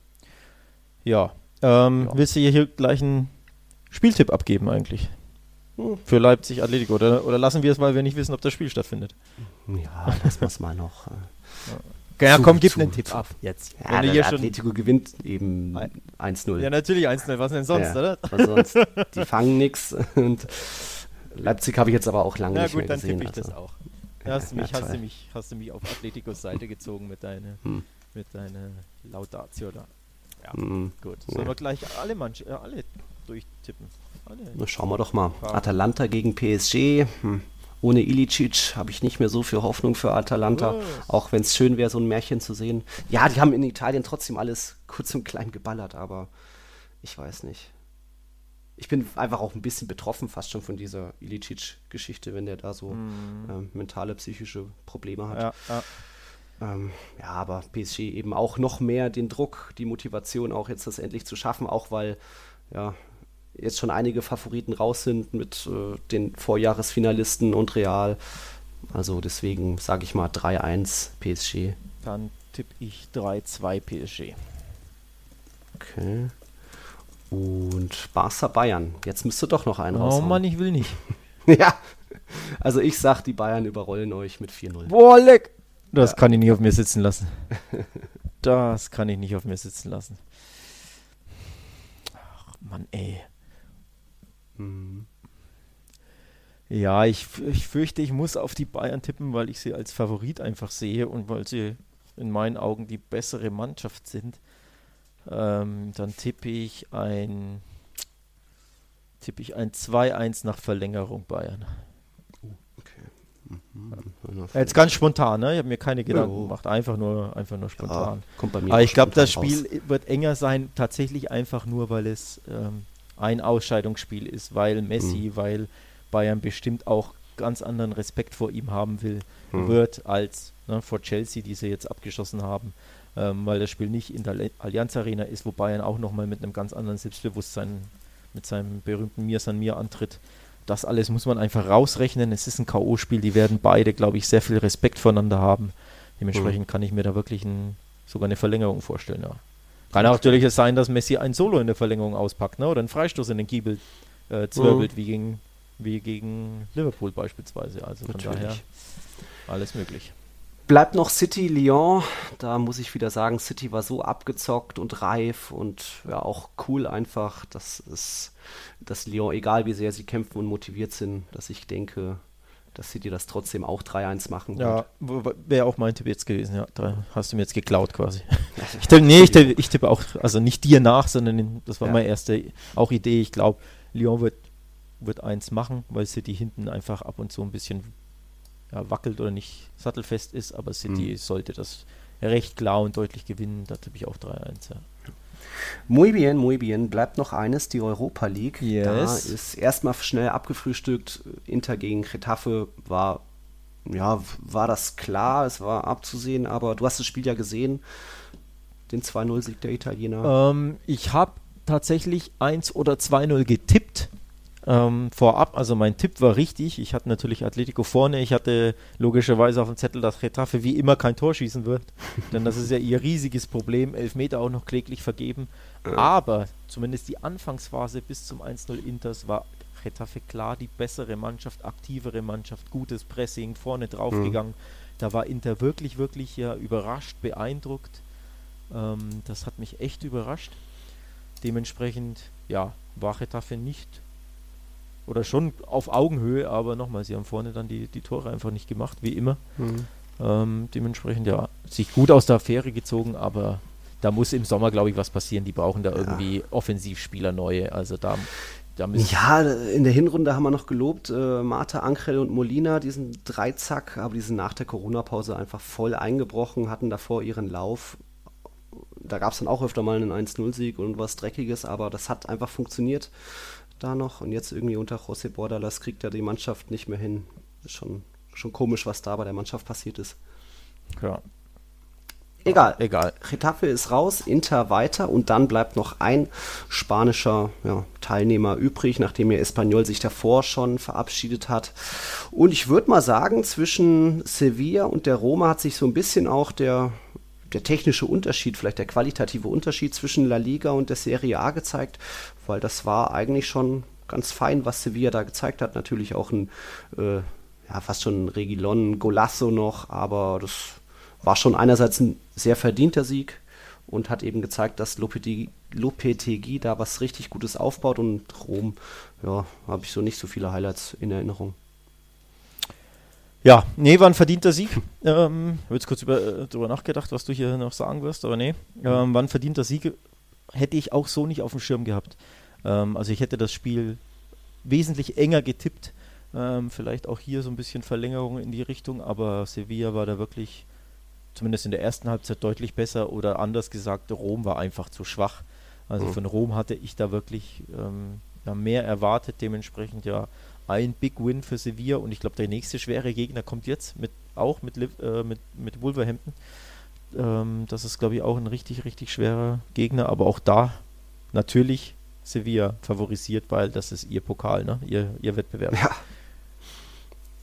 Ja. Ähm, ja. Willst du hier gleich einen Spieltipp abgeben eigentlich? Hm. Für Leipzig Atletico oder, oder lassen wir es, weil wir nicht wissen, ob das Spiel stattfindet? Ja, lassen wir es mal noch. Ja. Ja, zu, komm, gib zu, einen Tipp ab jetzt. Ja, Wenn der Atletico gewinnt eben 1-0. Ja, natürlich 1-0. Was denn sonst, ja, oder? Was sonst? Die fangen nichts. Und Leipzig habe ich jetzt aber auch lange ja, nicht gut, mehr gesehen. Ja gut, dann tippe ich also. das auch. Hast, du mich, hast, du mich, hast du mich auf Atleticos Seite gezogen mit deiner hm. mit deine Laudatio da. Ja, hm. gut. Sollen wir gleich alle, Manch äh, alle durchtippen? Alle. Na, schauen wir doch mal. Atalanta gegen PSG. Hm. Ohne Ilicic habe ich nicht mehr so viel Hoffnung für Atalanta, Was? auch wenn es schön wäre, so ein Märchen zu sehen. Ja, die haben in Italien trotzdem alles kurz und klein geballert, aber ich weiß nicht. Ich bin einfach auch ein bisschen betroffen fast schon von dieser Ilicic-Geschichte, wenn der da so mhm. ähm, mentale, psychische Probleme hat. Ja, ja. Ähm, ja, aber PSG eben auch noch mehr den Druck, die Motivation auch jetzt das endlich zu schaffen, auch weil ja, jetzt schon einige Favoriten raus sind mit äh, den Vorjahresfinalisten und Real. Also deswegen sage ich mal 3-1 PSG. Dann tippe ich 3-2 PSG. Okay. Und Barca Bayern. Jetzt müsste doch noch einen raus. Oh Mann, ich will nicht. ja. Also ich sag, die Bayern überrollen euch mit 4-0. Boah, leck! Das ja. kann ich nicht auf mir sitzen lassen. das kann ich nicht auf mir sitzen lassen. Ach, Mann, ey. Mhm. Ja, ich, ich fürchte, ich muss auf die Bayern tippen, weil ich sie als Favorit einfach sehe und weil sie in meinen Augen die bessere Mannschaft sind. Ähm, dann tippe ich ein tippe ich ein 2-1 nach Verlängerung Bayern. Oh, okay. Mhm. Jetzt ganz spontan, ne? Ich habe mir keine Gedanken oh. gemacht, einfach nur, einfach nur spontan. Ja, Aber ich glaube, das Spiel raus. wird enger sein, tatsächlich einfach nur, weil es ähm, ein Ausscheidungsspiel ist, weil Messi, mhm. weil Bayern bestimmt auch ganz anderen Respekt vor ihm haben will, mhm. wird als ne, vor Chelsea, die sie jetzt abgeschossen haben, ähm, weil das Spiel nicht in der Allianz Arena ist, wo Bayern auch nochmal mit einem ganz anderen Selbstbewusstsein mit seinem berühmten Mir San Mir antritt. Das alles muss man einfach rausrechnen. Es ist ein K.O.-Spiel, die werden beide, glaube ich, sehr viel Respekt voneinander haben. Dementsprechend mhm. kann ich mir da wirklich ein, sogar eine Verlängerung vorstellen. Ja. Kann auch natürlich sein, dass Messi ein Solo in der Verlängerung auspackt, ne? oder einen Freistoß in den Giebel äh, zwirbelt, mhm. wie, gegen, wie gegen Liverpool beispielsweise. Also von natürlich. daher alles möglich. Bleibt noch City Lyon. Da muss ich wieder sagen, City war so abgezockt und reif und ja auch cool einfach, dass es, dass Lyon, egal wie sehr sie kämpfen und motiviert sind, dass ich denke, dass sie dir das trotzdem auch 3-1 machen. Ja, wäre auch mein Tipp jetzt gewesen, ja. Da hast du mir jetzt geklaut quasi. ich tippe, nee, ich tippe, ich tippe auch, also nicht dir nach, sondern das war ja. meine erste auch Idee. Ich glaube, Lyon wird, wird eins machen, weil City hinten einfach ab und zu ein bisschen ja, wackelt oder nicht sattelfest ist, aber City mhm. sollte das recht klar und deutlich gewinnen. Da tippe ich auch 3-1, ja. Muy bien, muy bien. Bleibt noch eines, die Europa League. Yes. Da ist erstmal schnell abgefrühstückt. Inter gegen Getafe war, ja, war das klar, es war abzusehen, aber du hast das Spiel ja gesehen, den 2-0-Sieg der Italiener. Ähm, ich habe tatsächlich 1 oder 2-0 getippt ähm, vorab. Also mein Tipp war richtig. Ich hatte natürlich Atletico vorne. Ich hatte logischerweise auf dem Zettel, dass Retafe wie immer kein Tor schießen wird. Denn das ist ja ihr riesiges Problem. Elfmeter auch noch kläglich vergeben. Aber zumindest die Anfangsphase bis zum 1-0 Inters war Retafe klar die bessere Mannschaft, aktivere Mannschaft, gutes Pressing, vorne draufgegangen. Mhm. Da war Inter wirklich, wirklich ja überrascht, beeindruckt. Ähm, das hat mich echt überrascht. Dementsprechend, ja, war Retafe nicht oder schon auf Augenhöhe, aber nochmal, sie haben vorne dann die, die Tore einfach nicht gemacht, wie immer. Mhm. Ähm, dementsprechend ja, sich gut aus der Affäre gezogen, aber da muss im Sommer, glaube ich, was passieren. Die brauchen da ja. irgendwie Offensivspieler neue. Also da, da Ja, in der Hinrunde haben wir noch gelobt, äh, Marta, Ankrel und Molina, diesen Dreizack, aber die sind nach der Corona-Pause einfach voll eingebrochen, hatten davor ihren Lauf. Da gab es dann auch öfter mal einen 1-0-Sieg und was Dreckiges, aber das hat einfach funktioniert da noch und jetzt irgendwie unter José Bordalas kriegt er die Mannschaft nicht mehr hin. Ist schon, schon komisch, was da bei der Mannschaft passiert ist. Ja, Egal. Egal. Getafe ist raus, Inter weiter und dann bleibt noch ein spanischer ja, Teilnehmer übrig, nachdem ja Espanyol sich davor schon verabschiedet hat. Und ich würde mal sagen, zwischen Sevilla und der Roma hat sich so ein bisschen auch der, der technische Unterschied, vielleicht der qualitative Unterschied zwischen La Liga und der Serie A gezeigt, weil das war eigentlich schon ganz fein, was Sevilla da gezeigt hat. Natürlich auch ein, äh, ja, fast schon ein Regilon Golasso noch, aber das war schon einerseits ein sehr verdienter Sieg und hat eben gezeigt, dass Lopetegui da was richtig Gutes aufbaut und Rom, ja, habe ich so nicht so viele Highlights in Erinnerung. Ja, nee, war ein verdienter Sieg. Ähm, habe jetzt kurz über, äh, darüber nachgedacht, was du hier noch sagen wirst, aber nee, ähm, war ein verdienter Sieg. Hätte ich auch so nicht auf dem Schirm gehabt. Ähm, also ich hätte das Spiel wesentlich enger getippt. Ähm, vielleicht auch hier so ein bisschen Verlängerung in die Richtung, aber Sevilla war da wirklich zumindest in der ersten Halbzeit deutlich besser oder anders gesagt, Rom war einfach zu schwach. Also mhm. von Rom hatte ich da wirklich ähm, ja, mehr erwartet, dementsprechend ja ein Big Win für Sevilla und ich glaube, der nächste schwere Gegner kommt jetzt mit auch mit, äh, mit, mit Wolverhampton. Ähm, das ist, glaube ich, auch ein richtig, richtig schwerer Gegner, aber auch da natürlich Sevilla favorisiert, weil das ist ihr Pokal, ne? ihr, ihr Wettbewerb. Ja,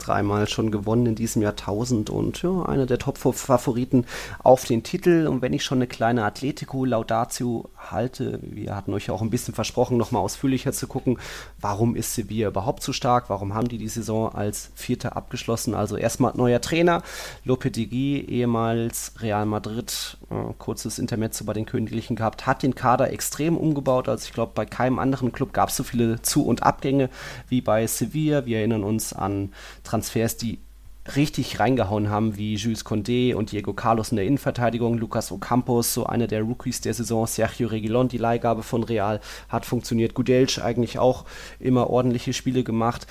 dreimal schon gewonnen in diesem Jahrtausend und ja, einer der Top-Favoriten auf den Titel. Und wenn ich schon eine kleine Atletico-Laudatio halte, wir hatten euch ja auch ein bisschen versprochen, nochmal ausführlicher zu gucken, warum ist Sevilla überhaupt so stark? Warum haben die die Saison als Vierter abgeschlossen? Also erstmal neuer Trainer, Lopetegui, ehemals Real Madrid, äh, kurzes Intermezzo bei den Königlichen gehabt, hat den Kader extrem umgebaut. Also ich glaube, bei keinem anderen Club gab es so viele Zu- und Abgänge wie bei Sevilla. Wir erinnern uns an Transfers, die richtig reingehauen haben, wie Jules Condé und Diego Carlos in der Innenverteidigung, Lucas Ocampos, so einer der Rookies der Saison, Sergio Reguilon, die Leihgabe von Real hat funktioniert, Gudelj eigentlich auch immer ordentliche Spiele gemacht.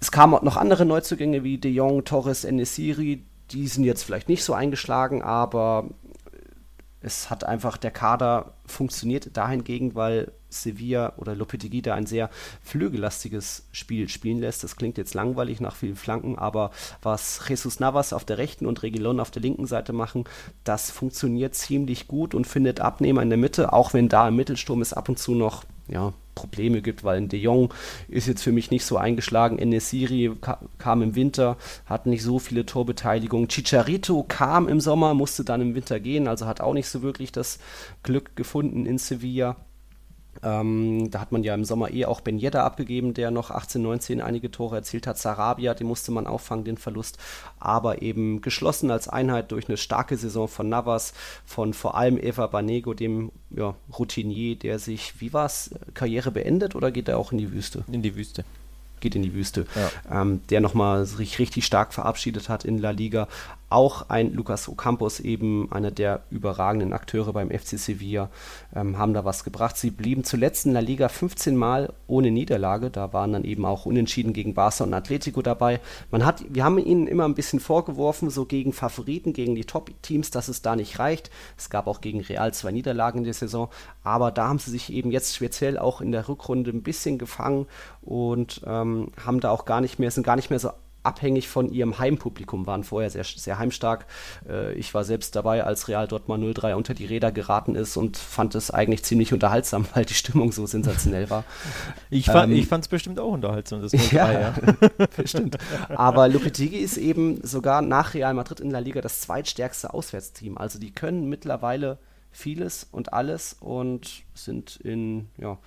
Es kamen auch noch andere Neuzugänge wie De Jong, Torres, Enesiri, die sind jetzt vielleicht nicht so eingeschlagen, aber es hat einfach der Kader funktioniert dahingegen, weil Sevilla oder Lopetegui da ein sehr flügellastiges Spiel spielen lässt. Das klingt jetzt langweilig nach vielen Flanken, aber was Jesus Navas auf der rechten und Regilon auf der linken Seite machen, das funktioniert ziemlich gut und findet Abnehmer in der Mitte, auch wenn da im Mittelsturm es ab und zu noch ja, Probleme gibt, weil ein De Jong ist jetzt für mich nicht so eingeschlagen. Enesiri ka kam im Winter, hat nicht so viele Torbeteiligungen. Chicharito kam im Sommer, musste dann im Winter gehen, also hat auch nicht so wirklich das Glück gefunden in Sevilla. Ähm, da hat man ja im Sommer eh auch Ben Yedda abgegeben, der noch 18, 19 einige Tore erzielt hat. Sarabia, den musste man auffangen, den Verlust. Aber eben geschlossen als Einheit durch eine starke Saison von Navas, von vor allem Eva Banego, dem ja, Routinier, der sich, wie war es, Karriere beendet oder geht er auch in die Wüste? In die Wüste geht in die Wüste, ja. ähm, der nochmal sich richtig stark verabschiedet hat in La Liga. Auch ein Lucas Ocampos, eben einer der überragenden Akteure beim FC Sevilla, ähm, haben da was gebracht. Sie blieben zuletzt in La Liga 15 Mal ohne Niederlage. Da waren dann eben auch Unentschieden gegen Barca und Atletico dabei. Man hat, wir haben ihnen immer ein bisschen vorgeworfen, so gegen Favoriten, gegen die Top-Teams, dass es da nicht reicht. Es gab auch gegen Real zwei Niederlagen in der Saison, aber da haben sie sich eben jetzt speziell auch in der Rückrunde ein bisschen gefangen und ähm, haben da auch gar nicht mehr, sind gar nicht mehr so abhängig von ihrem Heimpublikum, waren vorher sehr, sehr heimstark. Äh, ich war selbst dabei, als Real Dortmund 03 unter die Räder geraten ist und fand es eigentlich ziemlich unterhaltsam, weil die Stimmung so sensationell war. Ich, fand ähm, es bestimmt auch unterhaltsam, das 03, ja, ja. bestimmt. Aber Lopetegui ist eben sogar nach Real Madrid in La Liga das zweitstärkste Auswärtsteam. Also die können mittlerweile vieles und alles und sind in, ja,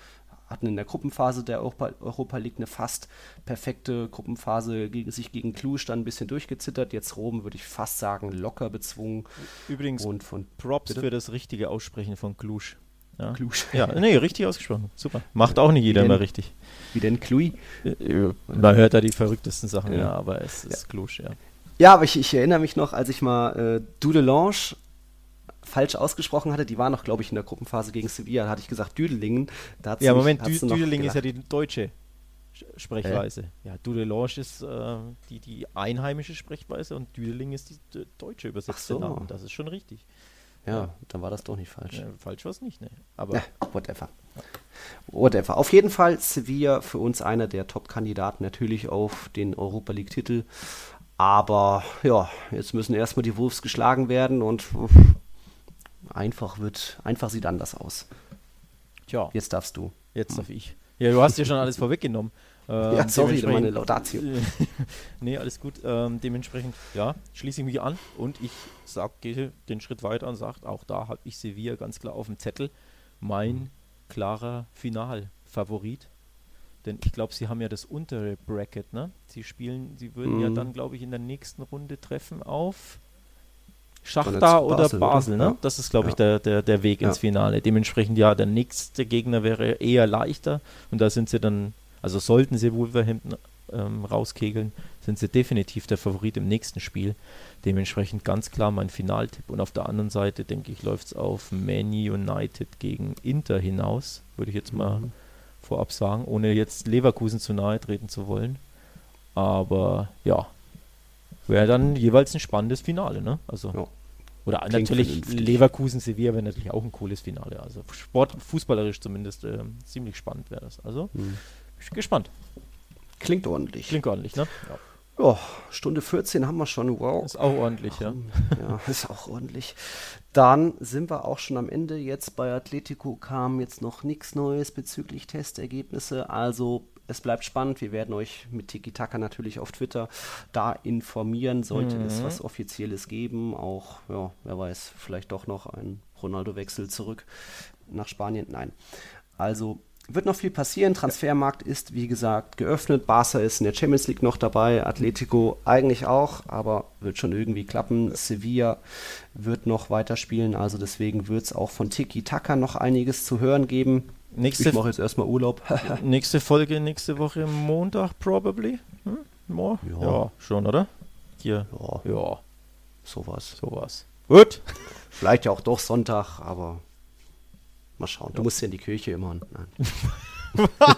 hatten in der Gruppenphase der Europa, Europa League eine fast perfekte Gruppenphase, gegen, sich gegen Cluj dann ein bisschen durchgezittert. Jetzt Rom, würde ich fast sagen, locker bezwungen. Übrigens, und von, Props bitte? für das richtige Aussprechen von Cluj. Ja. Cluj. Ja, nee, richtig ausgesprochen. Super. Macht auch nicht jeder immer richtig. Wie denn Cluj? Man hört da die verrücktesten Sachen, ja, ja aber es ist ja. Cluj, ja. Ja, aber ich, ich, erinnere mich noch, als ich mal äh, Dudelange falsch ausgesprochen hatte, die war noch, glaube ich, in der Gruppenphase gegen Sevilla, da hatte ich gesagt Düdelingen. Da ja, Moment, Dü Düdelingen ist ja die deutsche Sprechweise. Äh? Ja, Dudelange ist äh, die, die einheimische Sprechweise und Düdeling ist die deutsche übersetzte so. Name. Das ist schon richtig. Ja, ja, dann war das doch nicht falsch. Ja, falsch war es nicht, ne? Aber ja, whatever. Whatever. Auf jeden Fall Sevilla für uns einer der Top-Kandidaten natürlich auf den Europa League-Titel. Aber ja, jetzt müssen erstmal die Wolves geschlagen werden und einfach wird, einfach sieht anders aus. Tja. Jetzt darfst du. Jetzt darf ich. Ja, du hast ja schon alles vorweggenommen. Ähm, ja, sorry, meine Laudatio. nee, alles gut. Ähm, dementsprechend, ja, schließe ich mich an und ich sag, gehe den Schritt weiter und sage, auch da habe ich Sevilla ganz klar auf dem Zettel. Mein mhm. klarer Finalfavorit. Denn ich glaube, sie haben ja das untere Bracket, ne? Sie spielen, sie würden mhm. ja dann, glaube ich, in der nächsten Runde treffen auf Schachtar oder Basel, Basel ne? Ja. Das ist, glaube ich, der, der, der Weg ins Finale. Dementsprechend, ja, der nächste Gegner wäre eher leichter und da sind sie dann, also sollten sie Wolverhampton ähm, rauskegeln, sind sie definitiv der Favorit im nächsten Spiel. Dementsprechend ganz klar mein Finaltipp. Und auf der anderen Seite, denke ich, läuft es auf Man United gegen Inter hinaus, würde ich jetzt mal mhm. vorab sagen, ohne jetzt Leverkusen zu nahe treten zu wollen. Aber ja, wäre dann jeweils ein spannendes Finale, ne? Also. Ja. Oder Klingt natürlich vernünftig. Leverkusen Sevilla wäre natürlich auch ein cooles Finale. Also Sport, fußballerisch zumindest äh, ziemlich spannend wäre das. Also hm. gespannt. Klingt ordentlich. Klingt ordentlich, ne? Ja. Oh, Stunde 14 haben wir schon. Wow. Ist auch ordentlich, ja. Ja, ist auch ordentlich. Dann sind wir auch schon am Ende. Jetzt bei Atletico kam jetzt noch nichts Neues bezüglich Testergebnisse. Also es bleibt spannend. Wir werden euch mit Tiki Taka natürlich auf Twitter da informieren, sollte mhm. es was Offizielles geben. Auch, ja, wer weiß, vielleicht doch noch ein Ronaldo-Wechsel zurück nach Spanien. Nein. Also wird noch viel passieren. Transfermarkt ist, wie gesagt, geöffnet. Barca ist in der Champions League noch dabei. Atletico eigentlich auch, aber wird schon irgendwie klappen. Sevilla wird noch weiterspielen. Also deswegen wird es auch von Tiki Taka noch einiges zu hören geben. Nächste, ich mache jetzt erstmal Urlaub. nächste Folge nächste Woche Montag, probably. Hm? More? Ja. ja. schon, oder? Hier. Ja. ja. Sowas. Sowas. Gut. Vielleicht ja auch doch Sonntag, aber mal schauen. Du ja. musst ja in die Kirche immer. Nein.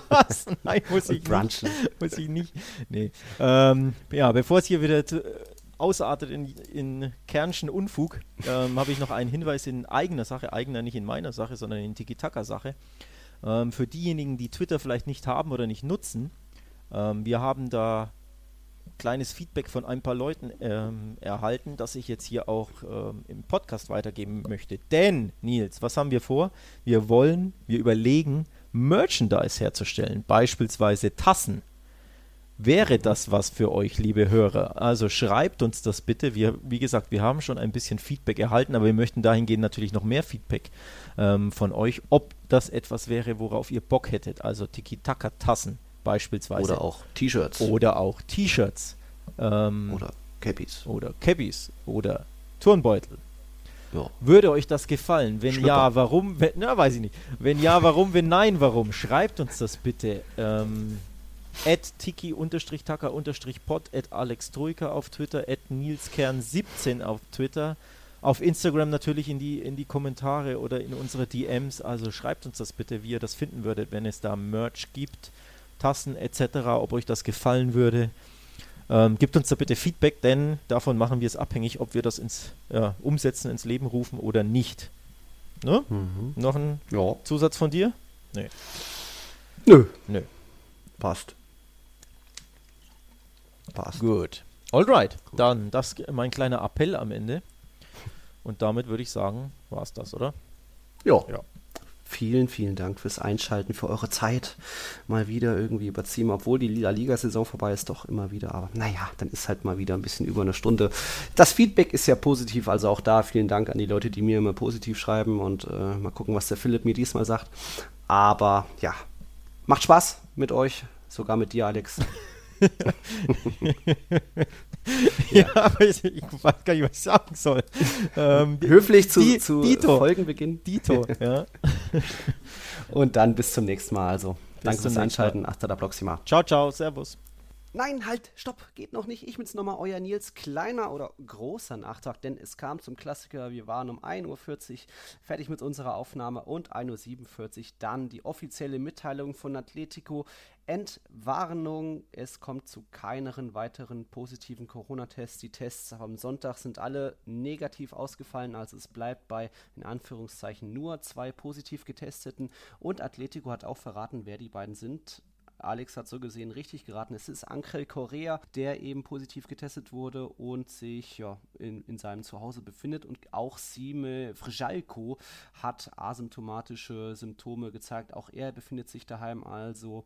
Was? Nein, muss ich nicht. Muss ich nicht. Nee. Ähm, ja, bevor es hier wieder zu, ausartet in, in Kernschen Unfug, ähm, habe ich noch einen Hinweis in eigener Sache, eigener nicht in meiner Sache, sondern in Tiki-Taka-Sache. Ähm, für diejenigen, die Twitter vielleicht nicht haben oder nicht nutzen, ähm, wir haben da kleines Feedback von ein paar Leuten ähm, erhalten, das ich jetzt hier auch ähm, im Podcast weitergeben möchte. Denn, Nils, was haben wir vor? Wir wollen, wir überlegen, Merchandise herzustellen, beispielsweise Tassen. Wäre das was für euch, liebe Hörer? Also schreibt uns das bitte. Wir, wie gesagt, wir haben schon ein bisschen Feedback erhalten, aber wir möchten dahingehend natürlich noch mehr Feedback ähm, von euch, ob das etwas wäre, worauf ihr Bock hättet. Also Tiki-Taka-Tassen beispielsweise. Oder auch T-Shirts. Oder auch T-Shirts. Ähm, oder Cappies. Oder Cappies. Oder Turnbeutel. Ja. Würde euch das gefallen? Wenn Schlüpper. ja, warum? Wenn, na, weiß ich nicht. Wenn ja, warum? Wenn nein, warum? Schreibt uns das bitte. Ähm, at tiki-taka-pod, at Alex Troika auf Twitter, at nilskern17 auf Twitter. Auf Instagram natürlich in die, in die Kommentare oder in unsere DMs. Also schreibt uns das bitte, wie ihr das finden würdet, wenn es da Merch gibt, Tassen etc., ob euch das gefallen würde. Ähm, gebt uns da bitte Feedback, denn davon machen wir es abhängig, ob wir das ins ja, Umsetzen, ins Leben rufen oder nicht. Ne? Mhm. Noch ein ja. Zusatz von dir? Nee. Nö. Nö. Passt. Passt. Gut. Alright. Dann das mein kleiner Appell am Ende. Und damit würde ich sagen, war es das, oder? Ja. ja. Vielen, vielen Dank fürs Einschalten, für eure Zeit. Mal wieder irgendwie überziehen, obwohl die La Liga-Saison vorbei ist, doch immer wieder. Aber naja, dann ist halt mal wieder ein bisschen über eine Stunde. Das Feedback ist ja positiv, also auch da vielen Dank an die Leute, die mir immer positiv schreiben und äh, mal gucken, was der Philipp mir diesmal sagt. Aber ja, macht Spaß mit euch, sogar mit dir, Alex. ja, aber ich, ich, weiß gar nicht, was ich sagen soll. Ähm, Höflich zu, die, zu Dito. Folgenbeginn. Dito, ja. Und dann bis zum nächsten Mal. Also, bis danke fürs Einschalten. Hasta la próxima. Ciao, ciao. Servus. Nein, halt, stopp, geht noch nicht. Ich bin's nochmal, euer Nils, kleiner oder großer Nachtrag, denn es kam zum Klassiker. Wir waren um 1.40 Uhr fertig mit unserer Aufnahme und 1.47 Uhr dann die offizielle Mitteilung von Atletico. Entwarnung, es kommt zu keinen weiteren positiven Corona-Tests. Die Tests am Sonntag sind alle negativ ausgefallen, also es bleibt bei in Anführungszeichen nur zwei positiv getesteten. Und Atletico hat auch verraten, wer die beiden sind. Alex hat so gesehen richtig geraten. Es ist Angel Correa, der eben positiv getestet wurde und sich ja, in, in seinem Zuhause befindet. Und auch Sime Frijalko hat asymptomatische Symptome gezeigt. Auch er befindet sich daheim. Also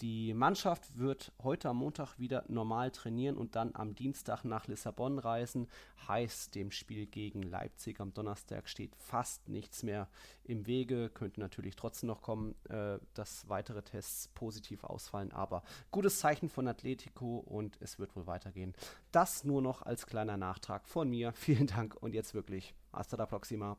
die Mannschaft wird heute am Montag wieder normal trainieren und dann am Dienstag nach Lissabon reisen. Heißt, dem Spiel gegen Leipzig am Donnerstag steht fast nichts mehr im Wege. Könnte natürlich trotzdem noch kommen, äh, dass weitere Tests positiv ausfallen. Aber gutes Zeichen von Atletico und es wird wohl weitergehen. Das nur noch als kleiner Nachtrag von mir. Vielen Dank und jetzt wirklich hasta la próxima.